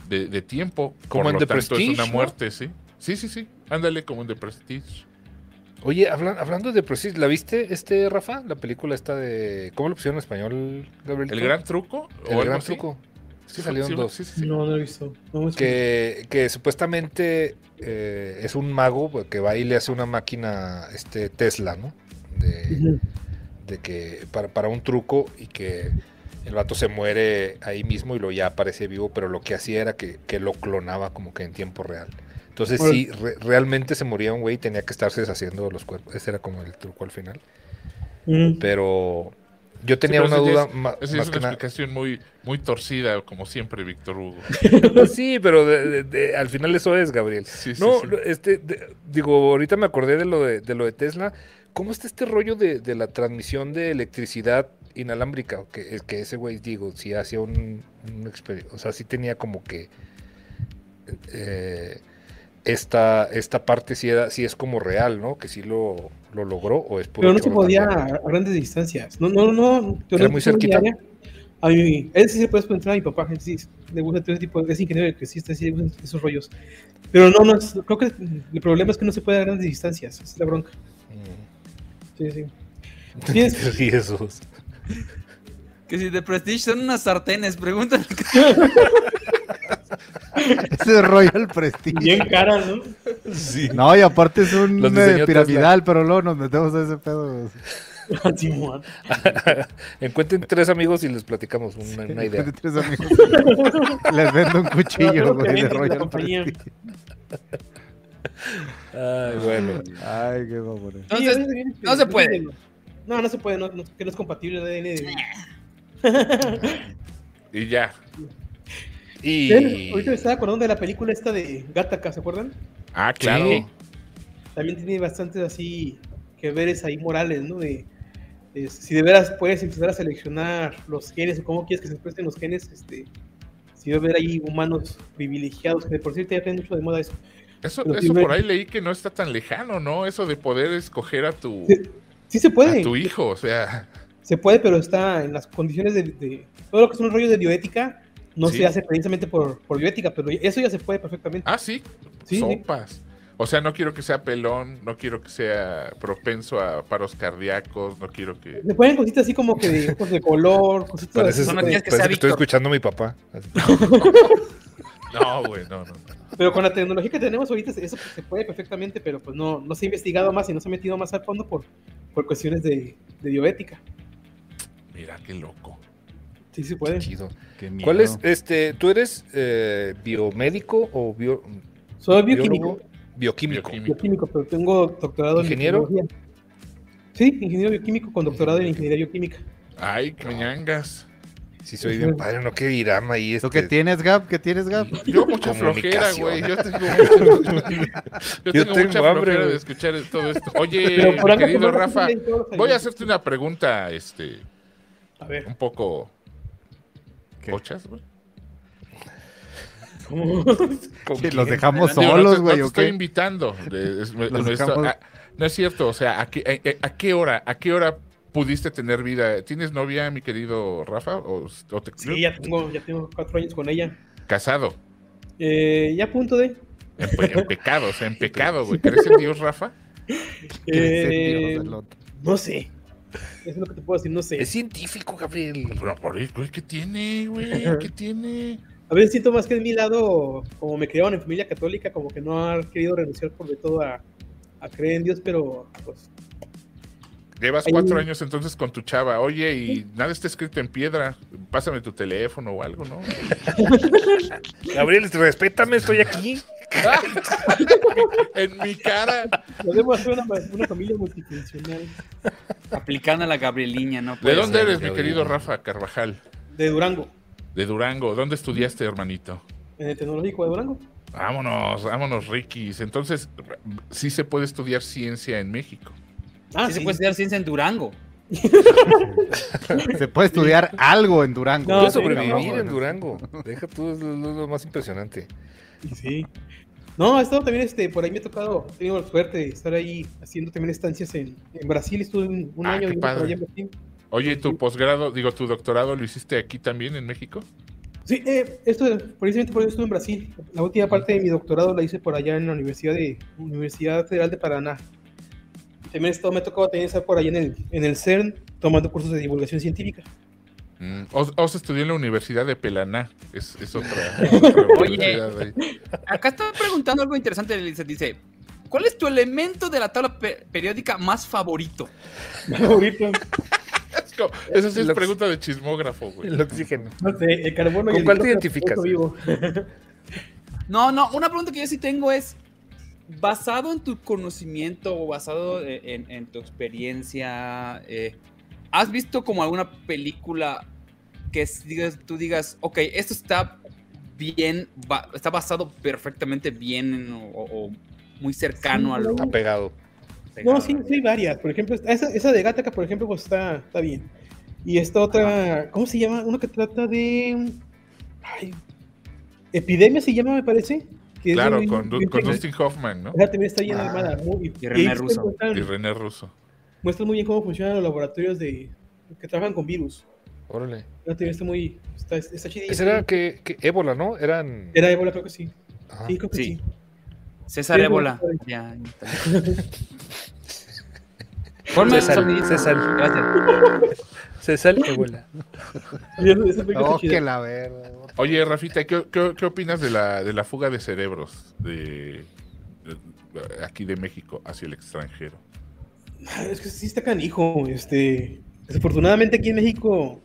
de, tiempo. Como en The Prestige. Es una muerte, ¿sí? Sí, sí, sí. Ándale como en The Prestige. Oye, hablando de Prestige, ¿la viste, este Rafa? La película esta de. ¿Cómo lo pusieron en español, Gabriel? ¿El Gran Truco? El Gran Truco. Sí, salieron dos. no, no he visto. que, que, supuestamente eh, es un mago que va y le hace una máquina este Tesla, ¿no? De, de que para, para, un truco y que el vato se muere ahí mismo y lo ya aparece vivo, pero lo que hacía era que, que lo clonaba como que en tiempo real. Entonces sí, realmente se moría un güey y tenía que estarse deshaciendo los cuerpos. Ese era como el truco al final. Pero yo tenía una duda más, es una explicación muy, muy torcida, como siempre, Víctor Hugo. sí, pero al final eso es, Gabriel. no, este, digo, ahorita me acordé de lo de, lo de Tesla. ¿Cómo está este rollo de, la transmisión de electricidad inalámbrica? Que, que ese güey, digo, si hacía un, un o sea, sí tenía como que eh, esta, esta parte sí, era, sí es como real, ¿no? Que sí lo, lo logró o es Pero no se podía a, grandes distancias. No, no, no. Era muy cerquita. A mí, él sí se puede preguntar a mi papá, sí, le gusta todo ese tipo, es ingeniero que sí está así, esos rollos. Pero no, no, creo que el problema es que no se puede a grandes distancias, es la bronca. Mm. Sí, sí. ¿Qué Jesús? Que si de Prestige son unas sartenes, pregúntale. Ese Royal Prestige. Bien cara, ¿no? Sí. No, y aparte es un piramidal, pero luego nos metemos a ese pedo. Encuentren tres amigos y les platicamos una, una idea. tres amigos. les vendo un cuchillo, güey, de Royal Prestige. Ay, bueno. Ay, qué Entonces, no se puede. No, no se puede, no, que no es compatible el ADN y ya. Y... Ahorita me estaba acordando de la película esta de Gattaca, ¿se acuerdan? Ah, claro. También tiene bastantes así que veres ahí morales, ¿no? De, si de veras puedes empezar a seleccionar los genes o cómo quieres que se expresen los genes, este, si va a haber ahí humanos privilegiados, que por cierto ya tienen mucho de moda eso. Eso, eso por ahí leí que no está tan lejano, ¿no? Eso de poder escoger a tu, sí, se puede. A tu hijo, o sea. Se puede, pero está en las condiciones de, todo lo que es un rollo de bioética, no se hace precisamente por, por, bioética, pero eso ya se puede perfectamente. Ah, sí. sí Sopas. O sea, no quiero que sea pelón, no quiero que sea propenso a paros cardíacos, no quiero que. Le ponen cositas así como que de, color, cositas Pareces, que, que estoy escuchando a mi papá. no, güey, no, no. Pero con la tecnología que tenemos ahorita, eso se puede perfectamente, pero pues no, no se ha investigado más y no se ha metido más al fondo por, por cuestiones de, de bioética. Mira, qué loco. Sí, se puede. ¿Cuál es, este, tú eres eh, biomédico o bio... Soy bioquímico. Bioquímico. Bioquímico, pero tengo doctorado ¿Ingeniero? en Sí, ingeniero bioquímico con doctorado en ingeniería bioquímica. Ay, cañangas. Si soy bien padre, no que irán ahí. Este... ¿Tú qué tienes, Gab? ¿Qué tienes, Gab? Yo mucha flojera, güey. Yo tengo, mucha, yo tengo, mucha flojera de escuchar todo esto. Oye, mi querido Rafa, voy a hacerte una pregunta, este, a ver. un poco ¿Pochas, güey? los dejamos solos, güey. No, estoy invitando. no es cierto, o sea, ¿a qué, a, qué hora, a qué hora pudiste tener vida? ¿Tienes novia, mi querido Rafa? O, sí, ya tengo, ya tengo cuatro años con ella. ¿Casado? Eh, ya a punto de. En, pecado, o sea, en pecado, güey. ¿Crees en Dios, Rafa? Eh, no sé. es lo que te puedo decir, no sé. Es científico, Gabriel. Pero por ahí, ¿qué tiene, güey? ¿Qué tiene? A ver, siento más que en mi lado, como me criaron en familia católica, como que no ha querido renunciar por de todo a, a creer en Dios, pero pues Llevas cuatro años entonces con tu chava. Oye, y nada está escrito en piedra. Pásame tu teléfono o algo, ¿no? Gabriel, respétame, estoy aquí. en mi cara. Podemos hacer una, una familia multifuncional. Aplicando a la Gabrieliña, ¿no? ¿De dónde eres, mi querido Rafa Carvajal? De Durango. De Durango. ¿Dónde estudiaste, hermanito? En el Tecnológico de Durango. Vámonos, vámonos, Rikis. Entonces, sí se puede estudiar ciencia en México. Ah, sí, se puede estudiar ciencia en Durango. se puede estudiar algo en Durango. No, sobrevivir en Durango. Deja tú, es lo, más impresionante. Sí. No, he estado también, este, por ahí me ha tocado, he tenido la suerte de estar ahí haciendo también estancias en, en Brasil, estuve un, un ah, año qué padre. en Brasil. Oye, ¿tu posgrado, digo, tu doctorado lo hiciste aquí también en México? Sí, eh, esto, precisamente por eso estuve en Brasil. La última parte de mi doctorado la hice por allá en la Universidad de Universidad Federal de Paraná, también esto me tocó también estar por ahí en el, en el CERN tomando cursos de divulgación científica. Mm, os, estudió en la Universidad de Pelaná, es, es otra. Oye, acá está preguntando algo interesante, dice, ¿cuál es tu elemento de la tabla periódica más favorito? Favorito. Esa sí es pregunta de chismógrafo, güey. El oxígeno. No sé, el carbono ¿Con cuál te identificas? no, no, una pregunta que yo sí tengo es, basado en tu conocimiento o basado en, tu experiencia, eh, ¿has visto como alguna película que digas, tú digas, ok, esto está bien, está basado perfectamente bien o, muy cercano a lo... Apegado. No, sí, sí, varias. Por ejemplo, esa, esa de Gataca, por ejemplo, pues está, está bien. Y esta otra, ¿cómo se llama? Uno que trata de... epidemia se llama, me parece claro, con, Dustin Hoffman, ¿no? también está llena ah, Muy, y, René Russo. y René Russo. Muestra muy bien cómo funcionan los laboratorios de que trabajan con virus. Órale. Está muy. Está, está Esa era que, que, ébola, ¿no? Eran... Era ébola, creo que sí. Sí, creo que sí. César Ébola. Ya, César, César. Gracias. César Ébola. oh, que la verga. Oye, Rafita, ¿qué, qué, opinas de la, de la fuga de cerebros de, aquí de México hacia el extranjero? Ah, es que sí está canijo. Este, desafortunadamente aquí en México,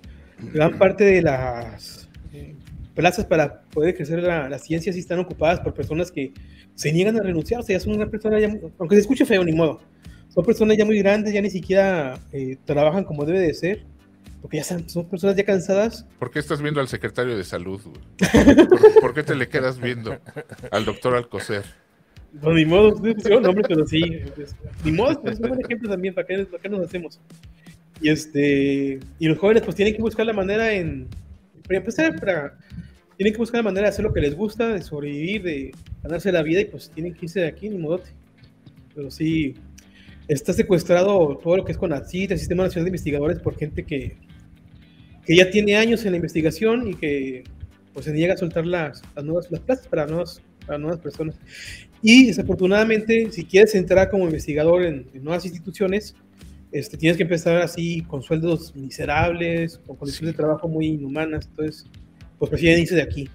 gran parte de las eh, plazas para poder ejercer la, ciencia sí están ocupadas por personas que se niegan a renunciar. O sea, son una persona, aunque se escuche feo, ni modo. son personas ya muy grandes, ya ni siquiera eh, trabajan como debe de ser, porque ya son, personas ya cansadas. ¿Por qué estás viendo al secretario de salud? ¿Por, qué te le quedas viendo al doctor Alcocer? No, ni modo, no, hombre, pero sí. Pues, ni modo, es un buen ejemplo también, ¿para qué, ¿para qué nos hacemos? Y, este, y los jóvenes pues tienen que buscar la manera en, para empezar, para, tienen que buscar la manera de hacer lo que les gusta, de sobrevivir, de ganarse la vida y pues tienen que irse de aquí, ni modote. Pero sí, está secuestrado todo lo que es con el Sistema Nacional de Investigadores, por gente que, que ya tiene años en la investigación y que pues se niega a soltar las, las nuevas las plazas para nuevas, para nuevas personas. Y desafortunadamente, si quieres entrar como investigador en, nuevas instituciones, este, tienes que empezar así con sueldos miserables, con condiciones de trabajo muy inhumanas. Entonces, pues prefieren irse de aquí.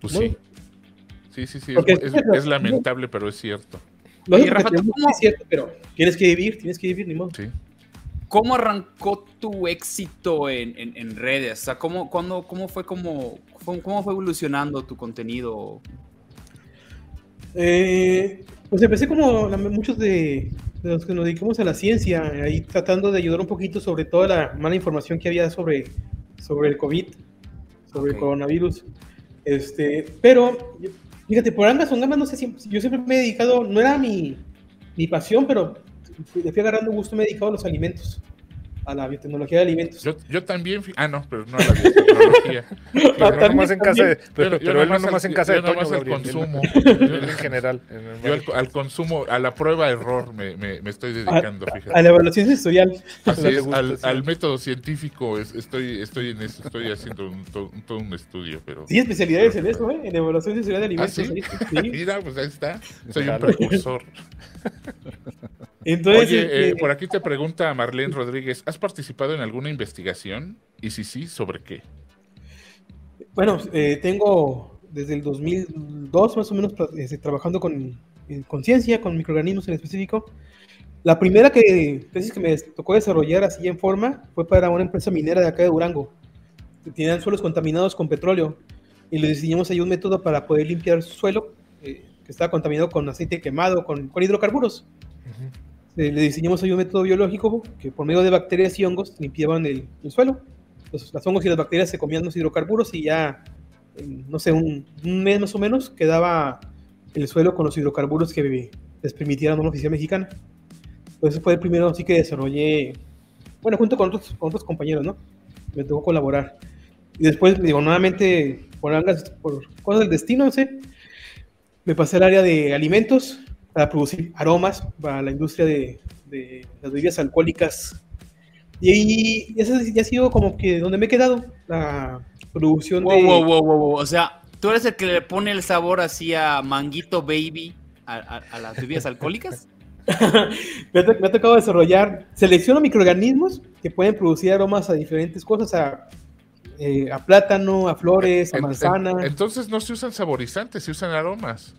Pues sí. Sí, sí, sí. Es, lamentable, pero es cierto. Rafa, Es cierto, pero tienes que vivir, tienes que vivir, ni modo. Sí. ¿Cómo arrancó tu éxito en, en, redes? O sea, ¿cómo, cuándo, cómo, fue, cómo, cómo fue evolucionando tu contenido? Eh, pues empecé como muchos de, los que nos dedicamos a la ciencia, ahí tratando de ayudar un poquito sobre toda la mala información que había sobre, sobre el COVID, sobre el coronavirus. Este, pero, fíjate, por ambas son no sé si yo siempre me he dedicado, no era mi, mi pasión, pero le fui agarrando gusto, me he dedicado a los alimentos a la biotecnología de alimentos. Yo, yo también, ah, no, pero no a la biotecnología. pero no nomás en casa de, pero, pero él no nomás en casa de Toño, al consumo. en general. yo al, consumo, a la prueba error me, me, me estoy dedicando, a, fíjate. A la evaluación sensorial. Así es, al, al, método científico estoy, estoy en eso, estoy haciendo un, todo, un estudio, pero... Sí, especialidades en eso, ¿eh? En evaluación sensorial de alimentos. ¿Ah, sí? sí? Mira, pues ahí está. Soy un precursor. Entonces, Oye, eh, este, por aquí te pregunta Marlene Rodríguez, ¿has participado en alguna investigación? Y si sí, ¿sobre qué? Bueno, eh, tengo desde el 2002 más o menos este, trabajando con conciencia, con microorganismos en específico. La primera que, que me tocó desarrollar así en forma fue para una empresa minera de acá de Durango. Tenían suelos contaminados con petróleo y le diseñamos ahí un método para poder limpiar su suelo eh, que estaba contaminado con aceite quemado, con, con hidrocarburos. Eh, le diseñamos ahí un método biológico que por medio de bacterias y hongos limpiaban el, suelo. Los, hongos y las bacterias se comían los hidrocarburos y ya, no sé, un, mes más o menos quedaba el suelo con los hidrocarburos que les permitía la norma oficial mexicana. Entonces fue el primero así que desarrollé, bueno, junto con otros, con otros compañeros, ¿no? Me tocó colaborar. Y después, digo, nuevamente, por, por cosas del destino, no sé, me pasé al área de alimentos, para producir aromas para la industria de, las bebidas alcohólicas. Y ahí eso ya ha sido como que donde me he quedado, la producción de... Wow, wow, wow, o sea, tú eres el que le pone el sabor así a Manguito Baby a, las bebidas alcohólicas. me, ha, tocado desarrollar, selecciono microorganismos que pueden producir aromas a diferentes cosas, a, eh, a plátano, a flores, a manzana. entonces no se usan saborizantes, se usan aromas.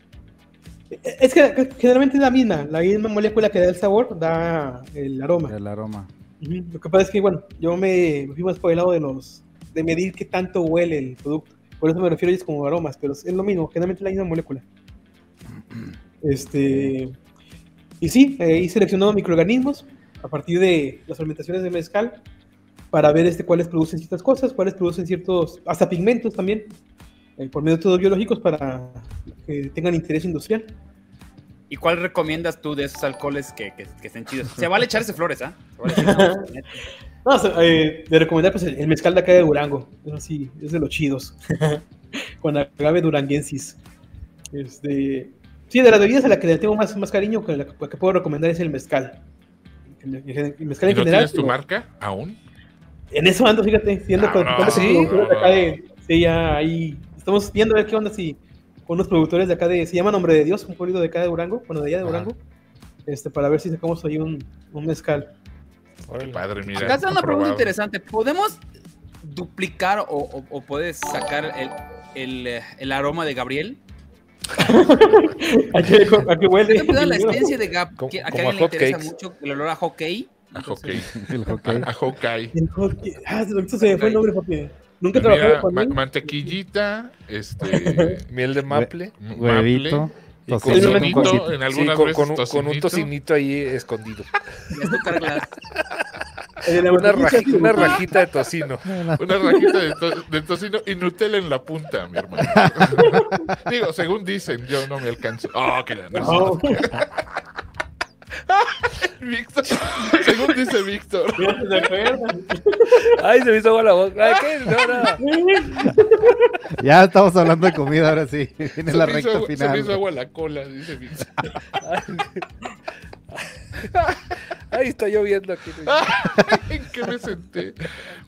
Es que generalmente es la misma, la misma molécula que da el sabor da el aroma. El aroma. Lo que pasa es que, bueno, yo me, fui más por el lado de los de medir qué tanto huele el producto. Por eso me refiero a ellos como aromas, pero es lo mismo, generalmente es la misma molécula. Este. Y sí, he seleccionado microorganismos a partir de las fermentaciones de mezcal para ver este, cuáles producen ciertas cosas, cuáles producen ciertos, hasta pigmentos también, eh, por medio de métodos biológicos para que tengan interés industrial. ¿Y cuál recomiendas tú de esos alcoholes que, que, estén chidos? Se vale echarse flores, ¿ah? no, eh, de recomendar pues, el mezcal de acá de Durango. Eso sí, es de los chidos. Con agave duranguensis. Este, sí, de las bebidas a la que le tengo más, más cariño, que la que puedo recomendar es el mezcal. El, mezcal en general. ¿Tienes tu marca aún? En eso ando, fíjate, siendo con, ¿sí? acá de, sí, ya ahí estamos viendo a ver qué onda si con unos productores de acá de, se llama Nombre de Dios, un pueblo de acá de Durango, bueno, de allá de Durango, este, para ver si sacamos ahí un, un mezcal. padre, mira. Acá está una pregunta interesante. ¿Podemos duplicar o, o, puedes sacar el, el, el, aroma de Gabriel? ¿A qué, a qué huele? la experiencia de Gab, que a, alguien le interesa mucho el olor a hockey. A hockey. el hockey. A hockey. El hockey. Ah, se me fue el nombre, papi. Nunca trabajé con mantequillita, este, miel de maple, huevito. tocinito, en algunas sí, con, veces con, un tocinito ahí escondido. una, rajita, una, rajita, de tocino. Una rajita de, de, tocino y Nutella en la punta, mi hermano. Digo, según dicen, yo no me alcanzo. Oh, que no. Víctor, según dice Víctor. Ay, se me hizo agua la boca. Ay, ¿qué? No, no. Ya estamos hablando de comida, ahora sí. Viene se la recta hizo, final. Se me hizo agua la cola, dice Víctor. Ay, está lloviendo aquí. ¿En qué me senté?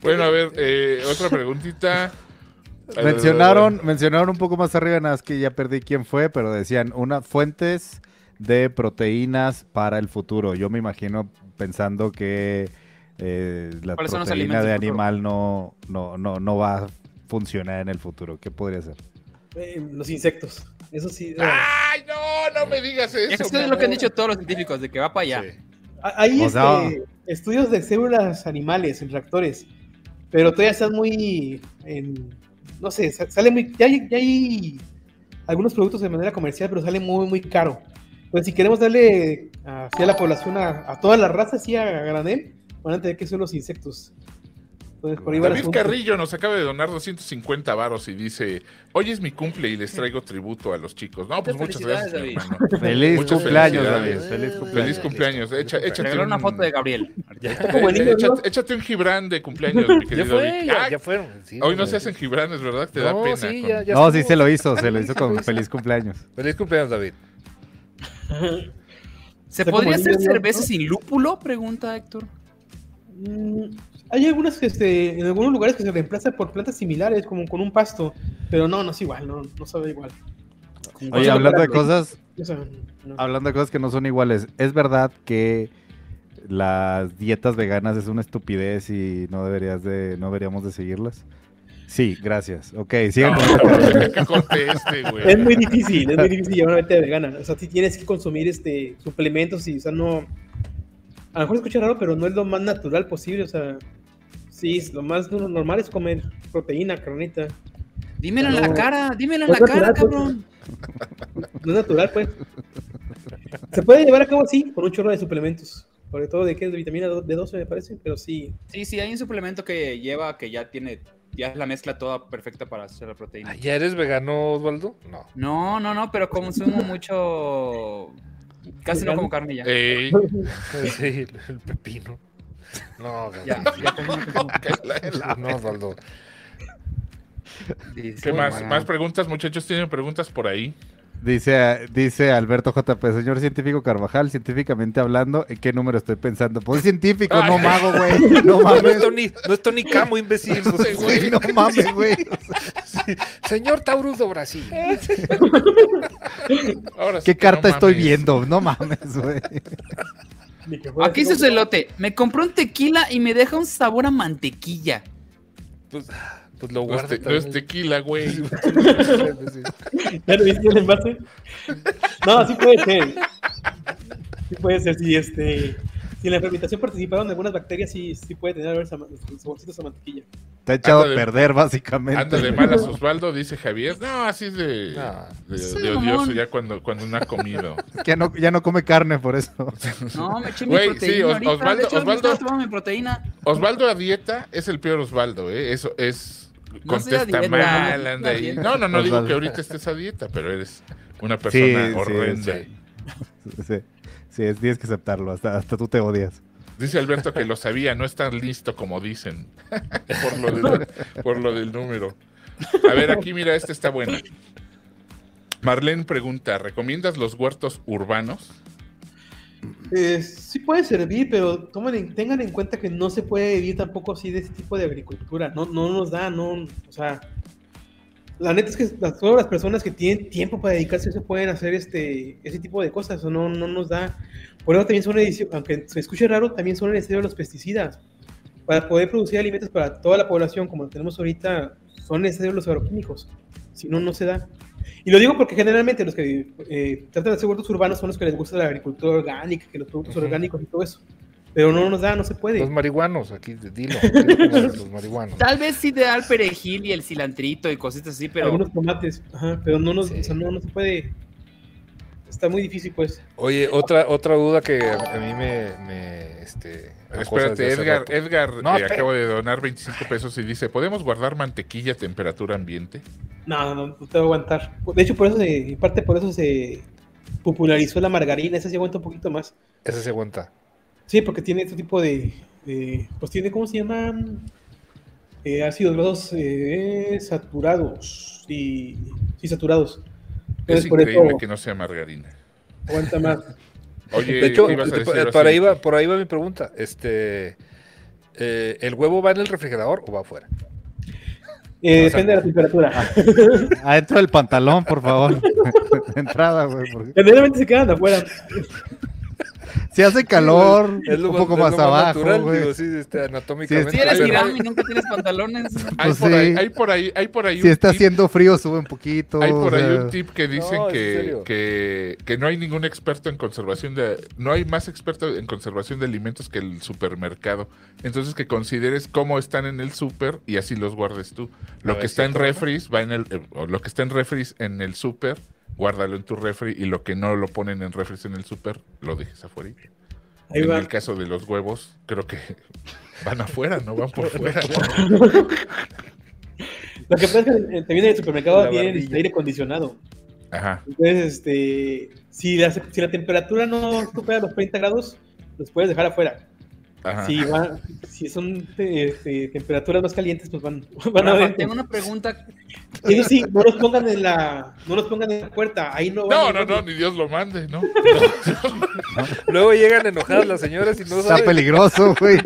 Bueno, a ver, eh, otra preguntita. Mencionaron, mencionaron un poco más arriba, nada más que ya perdí quién fue, pero decían una fuentes de proteínas para el futuro. Yo me imagino pensando que eh, la proteína de animal no, no, no, no va a funcionar en el futuro. ¿Qué podría ser? Eh, los insectos. Eso sí. ¡Ay, no! No me digas eso. Eso es lo que han dicho todos los científicos, de que va para allá. Hay este, estudios de células animales en reactores, pero todavía están muy. no sé, sale muy. Ya hay, ya hay algunos productos de manera comercial, pero sale muy, muy caro. Pues si queremos darle a la población, a, a todas las razas, sí, a granel, van a tener que ser los insectos. David Carrillo nos acaba de donar 250 varos y dice, hoy es mi cumple y les traigo tributo a los chicos. No, pues muchas gracias, hermano. Feliz cumpleaños, David. Feliz cumpleaños. Feliz cumpleaños. Echa, échate un... una foto de Gabriel. échate, un gibran de cumpleaños, mi querido ya fue, ya, ya, fueron. hoy no se hacen gibranes, ¿verdad? Te da pena. Sí, ya, ya no, sí se lo hizo, se lo hizo con feliz cumpleaños. Feliz cumpleaños, David. ¿Se podría hacer cerveza sin lúpulo? Pregunta Héctor. Mm, hay algunas que este, en algunos lugares que se reemplaza por plantas similares, como con un pasto, pero no, no es igual, no, no sabe igual. Oye, hablando de cosas, hablando de cosas que no son iguales, es verdad que las dietas veganas es una estupidez y no deberías de, no deberíamos de seguirlas. Sí, gracias. Ok, sigan Es muy difícil, es muy difícil llevar una dieta vegana. O sea, si tienes que consumir este suplementos y, o sea, no. A lo mejor escucha raro, pero no es lo más natural posible. O sea, sí, lo más normal es comer proteína, carnita. Dímelo en la cara, dímelo en la cara, pues. cabrón. No es natural, pues. Se puede llevar a cabo así, por un chorro de suplementos. Sobre todo de que es de vitamina B12, me parece, pero sí. Sí, sí, hay un suplemento que lleva, que ya tiene ya es la mezcla toda perfecta para hacer la proteína. ¿Ya eres vegano, Osvaldo? No. No, no, no, pero consumo mucho. Casi no como carne ya. Sí, el pepino. No, ya, ya no, Osvaldo. ¿Qué más? ¿Más preguntas, muchachos? ¿Tienen preguntas por ahí? Dice, dice Alberto JP, señor científico Carvajal, científicamente hablando, ¿en qué número estoy pensando? Pues científico, no mago, güey. No mames. No es Tony, no es Tony Camo, imbécil. güey, no mames, güey. Señor Taurus de Brasil. ¿Qué carta estoy viendo? No mames, güey. Aquí dice celote, me compró un tequila y me deja un sabor a mantequilla. Pues... Pues lo guardo. No es, tequila, güey. ¿Ya lo viste el envase? No, sí puede ser. Sí puede ser, si este. Si en la fermentación participaron algunas bacterias, sí, sí puede tener saborcitos a mantequilla. Te ha echado a perder, básicamente. Anda de malas Osvaldo, dice Javier. No, así es de, de, odioso ya cuando, cuando no ha comido. ya, no, ya no come carne por eso. No, me eché mi proteína. Sí, Osvaldo, Osvaldo, mi proteína. Osvaldo a dieta es el peor Osvaldo, ¿eh? Eso es contesta mal, anda ahí. No, no, no digo que ahorita estés a dieta, pero eres una persona horrenda. Sí, sí, tienes que aceptarlo, hasta, hasta tú te odias. Dice Alberto que lo sabía, no es tan listo como dicen, por, lo del, por lo del número. A ver, aquí mira, este está bueno. Marlene pregunta, ¿recomiendas los huertos urbanos? Eh, sí puede servir, pero tomen, tengan en cuenta que no se puede vivir tampoco así de ese tipo de agricultura. No, no nos da, no, o sea, la neta es que todas las personas que tienen tiempo para dedicarse se pueden hacer este, ese tipo de cosas, o no, no nos da. Por eso también son, aunque se escuche raro, también son necesarios los pesticidas. Para poder producir alimentos para toda la población, como lo tenemos ahorita, son necesarios los agroquímicos. Si no, no se da. Y lo digo porque generalmente los que eh, tratan de hacer huertos urbanos son los que les gusta la agricultura orgánica, que los productos orgánicos y todo eso. Pero no nos da, no se puede. Los marihuanos, aquí, dilo. los marihuanos. Tal vez sí te da el perejil y el cilantrito y cositas así, pero. Algunos tomates, ajá, pero no, nos, o sea, no, no se puede. está muy difícil, pues. Oye, otra, otra duda que a mí me, me este, Espérate, Edgar, Edgar no, eh, acabo de donar 25 pesos y dice, ¿podemos guardar mantequilla a temperatura ambiente? No, no, no, te va a aguantar. De hecho, por eso se, en parte por eso se popularizó la margarina, esa se aguanta un poquito más. Esa se aguanta. Sí, porque tiene este tipo de, pues tiene, ¿cómo se llaman? Eh, ácidos grasos eh, saturados. Y, sí, saturados. Es increíble que no sea margarina. Aguanta más. Oye, de hecho, por, ahí va, por ahí va mi pregunta. Este, eh, ¿El huevo va en el refrigerador o va afuera? Eh, depende de la temperatura. Adentro del pantalón, por favor. entrada, güey. Generalmente se quedan afuera. Si hace calor, es un poco más, abajo, güey. sí, este, anatómicamente. Si eres tirano y nunca tienes pantalones. hay, pues por ahí, hay por ahí, hay por ahí Si está haciendo frío, sube un poquito. Hay por ahí un tip que dicen que, que, que, no hay ningún experto en conservación de... No hay más experto en conservación de alimentos que el supermercado. Entonces que consideres cómo están en el super y así los guardes tú. Lo que está en refris va en el... Eh, lo que está en refris en el super guárdalo en tu refri y lo que no lo ponen en refri en el súper, lo dejes afuera. En el caso de los huevos, creo que van afuera, no van por fuera. lo que pasa es que te viene del supermercado tiene aire acondicionado. Ajá. Entonces, este, si la, si la temperatura no supera los 30 grados, los puedes dejar afuera. Si, si son este, temperaturas más calientes, pues van, van a Tengo una pregunta. Eso sí, no los pongan en la, no los pongan en la puerta, ahí no No, no, no, ni Dios lo mande, ¿no? Luego llegan enojadas las señoras y no Está peligroso, güey.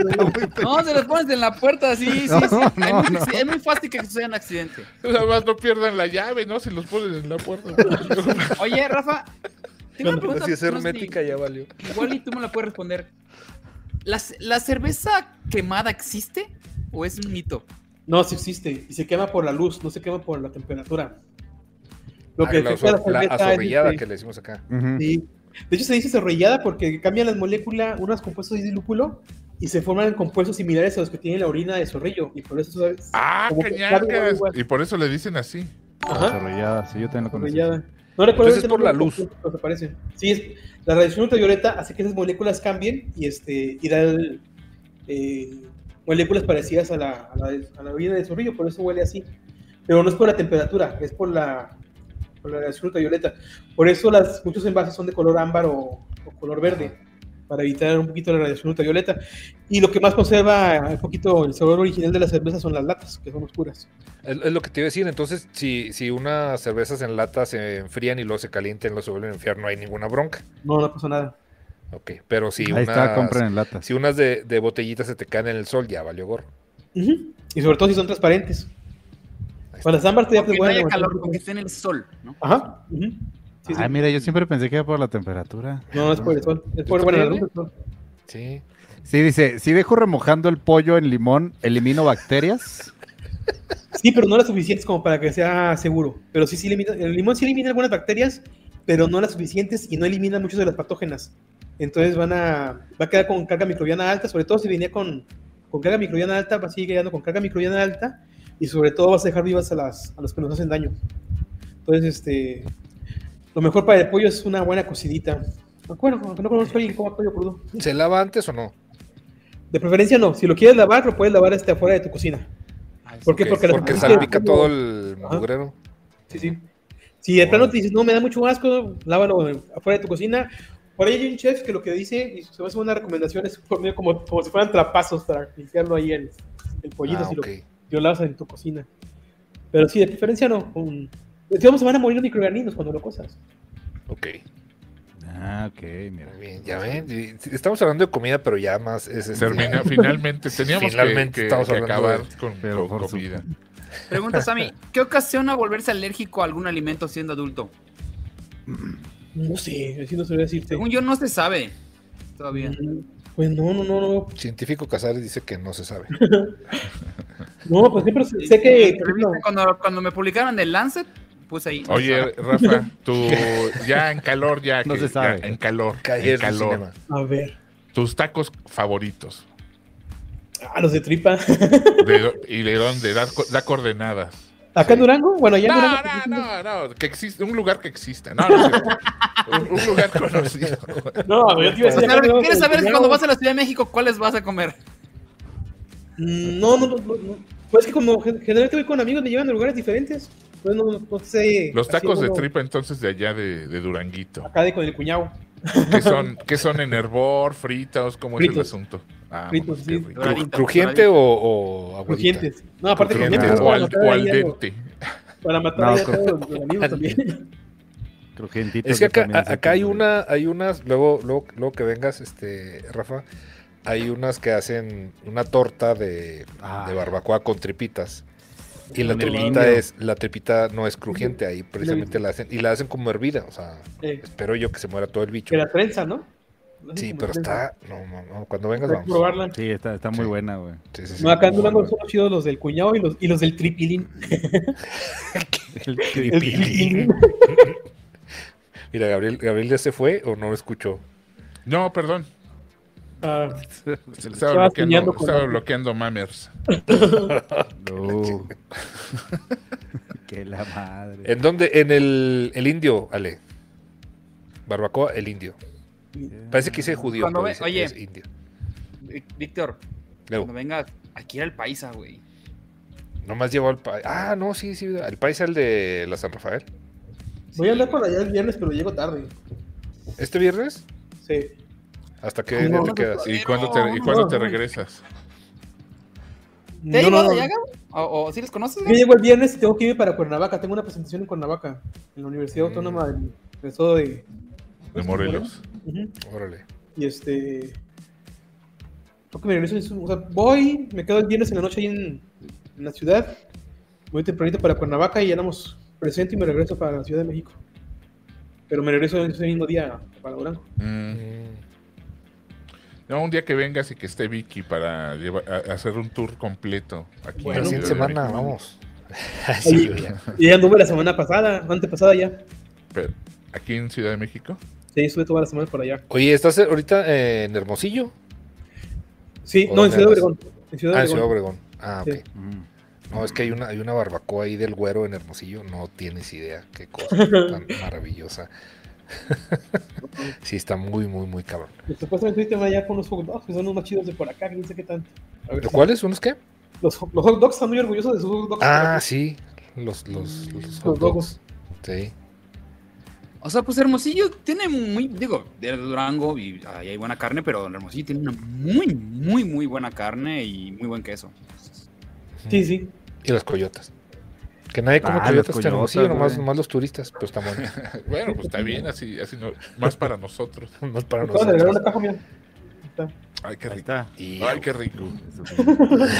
No, se los pones en la puerta, sí, sí, sí. es, muy, fácil que suceda un accidente. Además no pierdan la llave, ¿no? Si los ponen en la puerta. Oye, Rafa, tengo una pregunta. Si es hermética, ya valió. Igual y tú me la puedes responder. ¿La, cerveza quemada existe o es un mito? No, sí existe. Y se quema por la luz, no se quema por la temperatura. Lo que la, la, azorrillada este que le decimos acá. Sí. De hecho, se dice azorrillada porque cambian las moléculas, unos compuestos de lúpulo, y se forman compuestos similares a los que tiene la orina de zorrillo. Y por eso ¿sabes? Ah, Y por eso le dicen así. Azorrillada, sí, yo tengo conocimiento. No recuerdo Entonces es por la luz. Sí, es, la radiación ultravioleta hace que esas moléculas cambien y, este, y da eh, moléculas parecidas a la, a, la, a la de zorrillo, por eso huele así. Pero no es por la temperatura, es por la, por la radiación ultravioleta. Por eso las, muchos envases son de color ámbar o, o color verde para evitar un poquito la radiación ultravioleta. Y lo que más conserva un poquito el sabor original de la cerveza son las latas, que son oscuras. Es, lo que te iba a decir, entonces si, si unas cervezas en lata se enfrían y luego se calienten, luego se vuelven a enfriar, no hay ninguna bronca. No, no pasa nada. Ok, pero si Ahí unas, está, en lata. Si unas de, de, botellitas se te caen en el sol, ya valió gorro. Y sobre todo si son transparentes. Para las ámbar ya te no haya calor, porque esté en el sol, ¿no? Ajá. Ah, mira, yo siempre pensé que era por la temperatura. No, es por el sol. Es por bueno, el sol. Sí. Sí, dice, si dejo remojando el pollo en limón, ¿elimino bacterias? Sí, pero no las suficientes como para que sea seguro. Pero sí, sí elimina, el limón sí elimina algunas bacterias, pero no las suficientes y no elimina muchas de las patógenas. Entonces van a, va a quedar con carga microbiana alta, sobre todo si venía con, con carga microbiana alta, va a seguir quedando con carga microbiana alta y sobre todo vas a dejar vivas a, las, a los que nos hacen daño. Entonces, este, lo mejor para el pollo es una buena cocidita. Bueno, aunque no conozco a alguien pollo crudo. ¿Se lava antes o no? De preferencia no. Si lo quieres lavar, lo puedes lavar este afuera de tu cocina. ¿Por qué? Porque, Porque salpica todo el mugrero. Sí, sí. Si de plano te dices, no, me da mucho asco, lávalo afuera de tu cocina. Por ahí hay un chef que lo que dice, y se me hace una recomendación, es por medio como, como si fueran trapazos para limpiarlo ahí el, el pollito, ah, si lo, lavas en tu cocina. Pero sí, de preferencia no. Un, Digamos, se van a morir los microorganismos cuando lo cosas. Ok. Ah, ok, mira. Bien, ya ven, estamos hablando de comida, pero ya más es este, Termina, finalmente, teníamos finalmente que, acabar con, comida. Pregunta, Sammy, ¿qué ocasiona volverse alérgico a algún alimento siendo adulto? No sé, así no sabría decirte. Según yo, no se sabe todavía. Mm, pues no, no, no, no. Científico Casares dice que no se sabe. no, pues siempre sé que... Cuando, cuando me publicaron el Lancet, Oye, Rafa, tú ya en calor, ya, no se sabe. en calor, en calor. A ver. Tus tacos favoritos. Ah, los de tripa. ¿Y de dónde? Da, coordenadas. ¿Acá en Durango? Bueno, ya en no, Durango. No, no, no, que existe, un lugar que existe. No, no, un, un, lugar conocido. No, yo te iba a decir. ¿Quieres saber cuando vas a la Ciudad de México cuáles vas a comer? Mm, no, no, no, no. Pues que como generalmente voy con amigos, me llevan a lugares diferentes. Los tacos de tripa entonces de allá de, de Duranguito. Acá de con el cuñado. ¿Qué son, ¿Qué son en hervor, fritos? ¿Cómo fritos. es el asunto? Ah, fritos, sí. ¿Crujiente o, o Crujientes. No, aparte crujientes. O, al, o al dente. Para matar no, a todos los amigos también. Es que acá, acá hay una, hay unas, luego, luego, luego que vengas, este, Rafa, hay unas que hacen una torta de, ah. de barbacoa con tripitas. Y la tripita es, la tripita no es crujiente, ahí precisamente la hacen, y la hacen como hervida, o sea, espero yo que se muera todo el bicho. Que la prensa, ¿no? sí, pero está, no, no, no, cuando vengas vamos. Probarla. Sí, está, está muy buena, güey. Sí, sí, no, acá en Durango son chidos los del cuñado y los, y los del tripilín. el tripilín. Mira, Gabriel, Gabriel ya se fue o no lo escuchó. No, perdón. Uh, estaba, bloqueando, estaba bloqueando Mammers. no. que la madre. ¿En dónde? En el, el indio, Ale. Barbacoa, el indio. Parece que dice judío. Cuando ve, oye, es indio. Víctor, Luego. cuando venga aquí era el paisa, güey. Nomás llevó al país. Ah, no, sí, sí. El paisa el de la San Rafael. Voy a andar por allá el viernes, pero llego tarde. ¿Este viernes? Sí. ¿Hasta qué día te quedas? ¿Y cuándo te, ¿y cuándo te regresas? ¿Te no, no, ¿O, o si les conoces? Yo llego el viernes y tengo que ir para Cuernavaca. Tengo una presentación en Cuernavaca, en la Universidad mm. Autónoma del Estado de... ¿De Morelos? Órale. Y este... Creo que me regreso, o sea, voy, me quedo el viernes en la noche ahí en, en la ciudad. Voy tempranito para Cuernavaca y ya andamos presente y me regreso para la Ciudad de México. Pero me regreso ese mismo día para Durango. Mm. No, un día que vengas y que esté Vicky para hacer un tour completo aquí. Bueno, en la semana, vamos. sí, y ya anduve la semana pasada, antepasada ya. Pero, ¿Aquí en Ciudad de México? Sí, estuve todas las semanas por allá. Oye, ¿estás ahorita en Hermosillo? Sí, no, en Ciudad Obregón. En Ciudad Obregón. Ah, en Ciudad Obregón. Ah, ok. Mm. No, es que hay una, hay una barbacoa ahí del güero en Hermosillo, no tienes idea qué cosa tan maravillosa. sí, está muy, muy, muy cabrón. Supuestamente ahorita allá con los hot dogs, que son los más chidos de por acá, que no sé qué tanto. ¿Cuáles? ¿Unos qué? Los, los hot dogs están muy orgullosos de sus hot dogs. Ah, sí, los, los, los hot dogs. Sí. O sea, pues Hermosillo tiene muy, digo, de Durango y ahí hay buena carne, pero Hermosillo tiene una muy, muy, muy buena carne y muy buen queso. Sí, sí. Y las coyotas. Que nadie come ah, coyotas en Hermosillo, nomás, nomás, los turistas, pero está bueno. bueno, pues está bien, así, así no, más para nosotros. más para nosotros. Ay, qué rico. Ay, qué rico.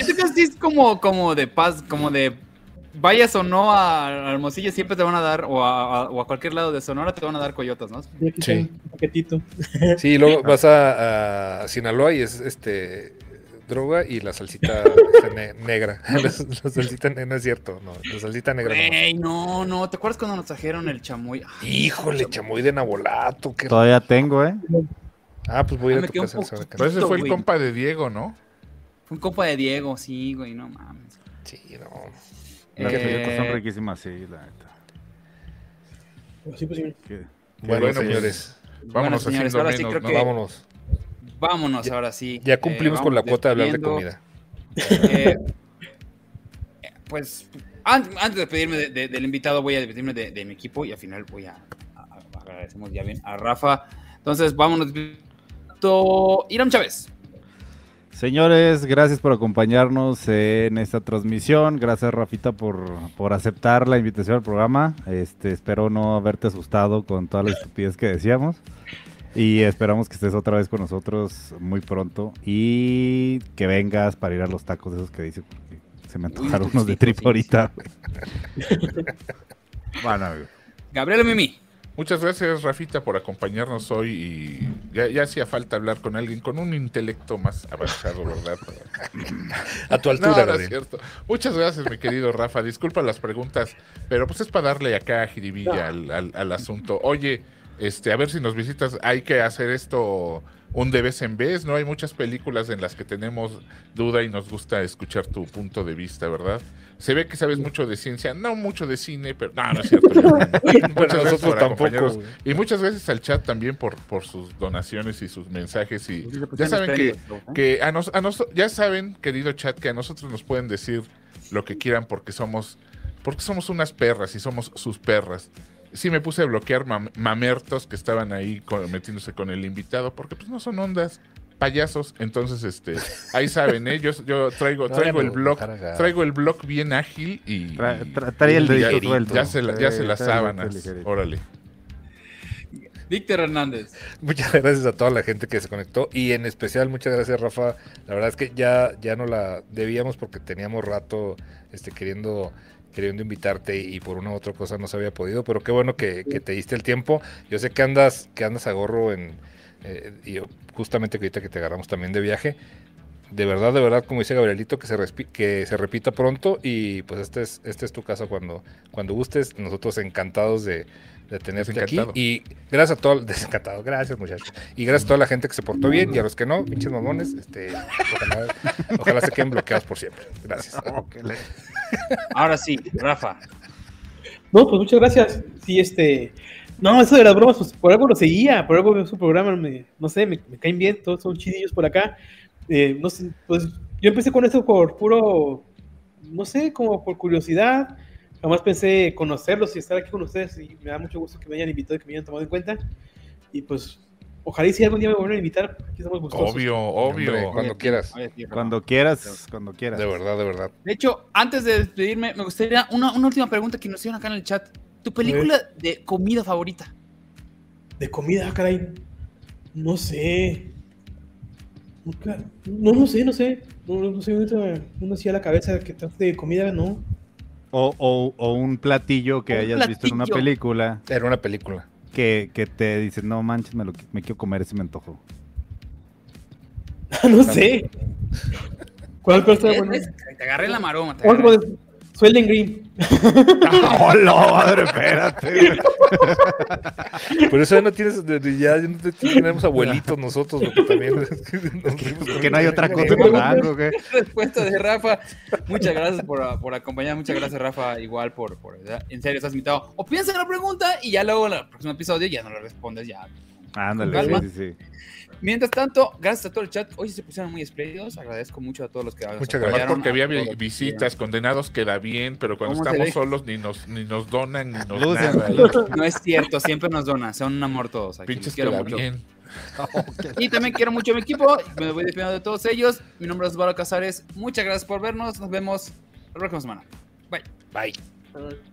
Este es como, como de paz, como de vayas o no a Hermosillo, siempre te van a dar, o a, cualquier lado de Sonora, te van a dar coyotas, ¿no? Sí. paquetito. Sí, luego vas a, Sinaloa y es este droga y la salsita negra. La, salsita no es cierto, no, la salsita negra. Ey, no, no, ¿te acuerdas cuando nos trajeron el chamoy? Híjole, chamoy de Nabolato. Todavía tengo, ¿eh? Ah, pues voy a ir a tu casa. Pero ese fue el compa de Diego, ¿no? Fue un compa de Diego, sí, güey, no mames. Sí, no. Las eh... son riquísimas, sí, la neta. Sí, pues sí. Bueno, bueno, señores. Vámonos bueno, señores, ahora sí creo que... Vámonos. Vámonos ahora sí. Ya cumplimos eh, con la cuota de hablar de comida. Eh, pues antes de despedirme de, del invitado, voy a despedirme de, mi equipo y al final voy a, agradecemos ya bien a Rafa. Entonces, vámonos. Irán Chávez. Señores, gracias por acompañarnos en esta transmisión. Gracias, Rafita, por, por aceptar la invitación al programa. Este, espero no haberte asustado con toda la estupidez que decíamos. Y esperamos que estés otra vez con nosotros muy pronto y que vengas para ir a los tacos esos que dice, porque se me antojaron unos de trip ahorita. bueno, Gabriel Mimi. Muchas gracias, Rafita, por acompañarnos hoy y ya, hacía falta hablar con alguien con un intelecto más avanzado, ¿verdad? A tu altura, no, cierto. Muchas gracias, mi querido Rafa. Disculpa las preguntas, pero pues es para darle acá a jiribilla al, al, asunto. Oye, este, a ver si nos visitas. Hay que hacer esto un de vez en vez, ¿no? Hay muchas películas en las que tenemos duda y nos gusta escuchar tu punto de vista, ¿verdad? Se ve que sabes mucho de ciencia, no mucho de cine, pero no, no es cierto. muchas por tampoco. Y muchas veces al chat también por, por sus donaciones y sus mensajes. Y ya saben que, que a, nos, a ya saben, querido chat, que a nosotros nos pueden decir lo que quieran porque somos, porque somos unas perras y somos sus perras sí me puse a bloquear mamertos que estaban ahí metiéndose con el invitado, porque pues no son ondas, payasos. Entonces, este, ahí saben, ¿eh? yo, traigo, traigo el blog, traigo el blog bien ágil y, trae el dedito suelto. Ya se, la, ya se las sábanas. Órale. Víctor Hernández. Muchas gracias a toda la gente que se conectó y en especial muchas gracias Rafa. La verdad es que ya, ya no la debíamos porque teníamos rato este, queriendo queriendo invitarte y por una u otra cosa no se había podido, pero qué bueno que, te diste el tiempo. Yo sé que andas, que andas a gorro en, eh, y justamente que ahorita que te agarramos también de viaje. De verdad, de verdad, como dice Gabrielito, que se, que se repita pronto y pues este es, este es tu casa cuando, cuando gustes. Nosotros encantados de, de tenerte aquí. Y gracias a todos, desencantado, gracias muchachos. Y gracias a toda la gente que se portó bien y a los que no, pinches mamones, este, ojalá, se queden bloqueados por siempre. Gracias. Ahora sí, Rafa. No, pues muchas gracias. Sí, este. No, eso de las bromas, pues por algo lo seguía, por algo su programa, me, no sé, me, caen bien, todos son chidillos por acá. Eh, no sé, pues yo empecé con esto por puro, no sé, como por curiosidad Jamás pensé conocerlos y estar aquí con ustedes y me da mucho gusto que me hayan invitado y que me hayan tomado en cuenta. Y pues, ojalá y si algún día me vuelvan a invitar, aquí estamos gustosos. Obvio, obvio. cuando quieras. Cuando quieras, cuando quieras. De verdad, de verdad. De hecho, antes de despedirme, me gustaría una, una última pregunta que nos hicieron acá en el chat. ¿Tu película de comida favorita? De comida, caray. No sé. No, no sé, no sé. No, no sé, uno hacía la cabeza que trate de comida, no. O, o, un platillo que hayas visto en una película. Era una película. Que, que te dice, no manches, me, lo, me quiero comer ese me antojo. no sé. ¿Cuál, bueno? Te agarré la maroma. Te Suelden Green. ¡Hola, madre! Espérate. Por eso ya no tienes, ya, no tenemos abuelitos nosotros, porque también que no hay otra cosa en algo, ¿qué? Respuesta de Rafa. Muchas gracias por, por acompañar, muchas gracias Rafa, igual por, por en serio, estás invitado. O piensa en la pregunta y ya luego en el próximo episodio ya no la respondes, ya. Ándale, sí, sí, sí. Mientras tanto, gracias a todo el chat. Hoy se pusieron muy espléndidos. Agradezco mucho a todos los que Muchas gracias. Porque había visitas, condenados queda bien, pero cuando estamos solos ni nos, ni nos donan ni nos nada. No es cierto, siempre nos donan. Son un amor todos. Aquí. Pinches quiero mucho. bien. Y también quiero mucho a mi equipo. Me voy despidiendo de todos ellos. Mi nombre es Osvaldo Casares. Muchas gracias por vernos. Nos vemos la próxima semana. Bye. Bye.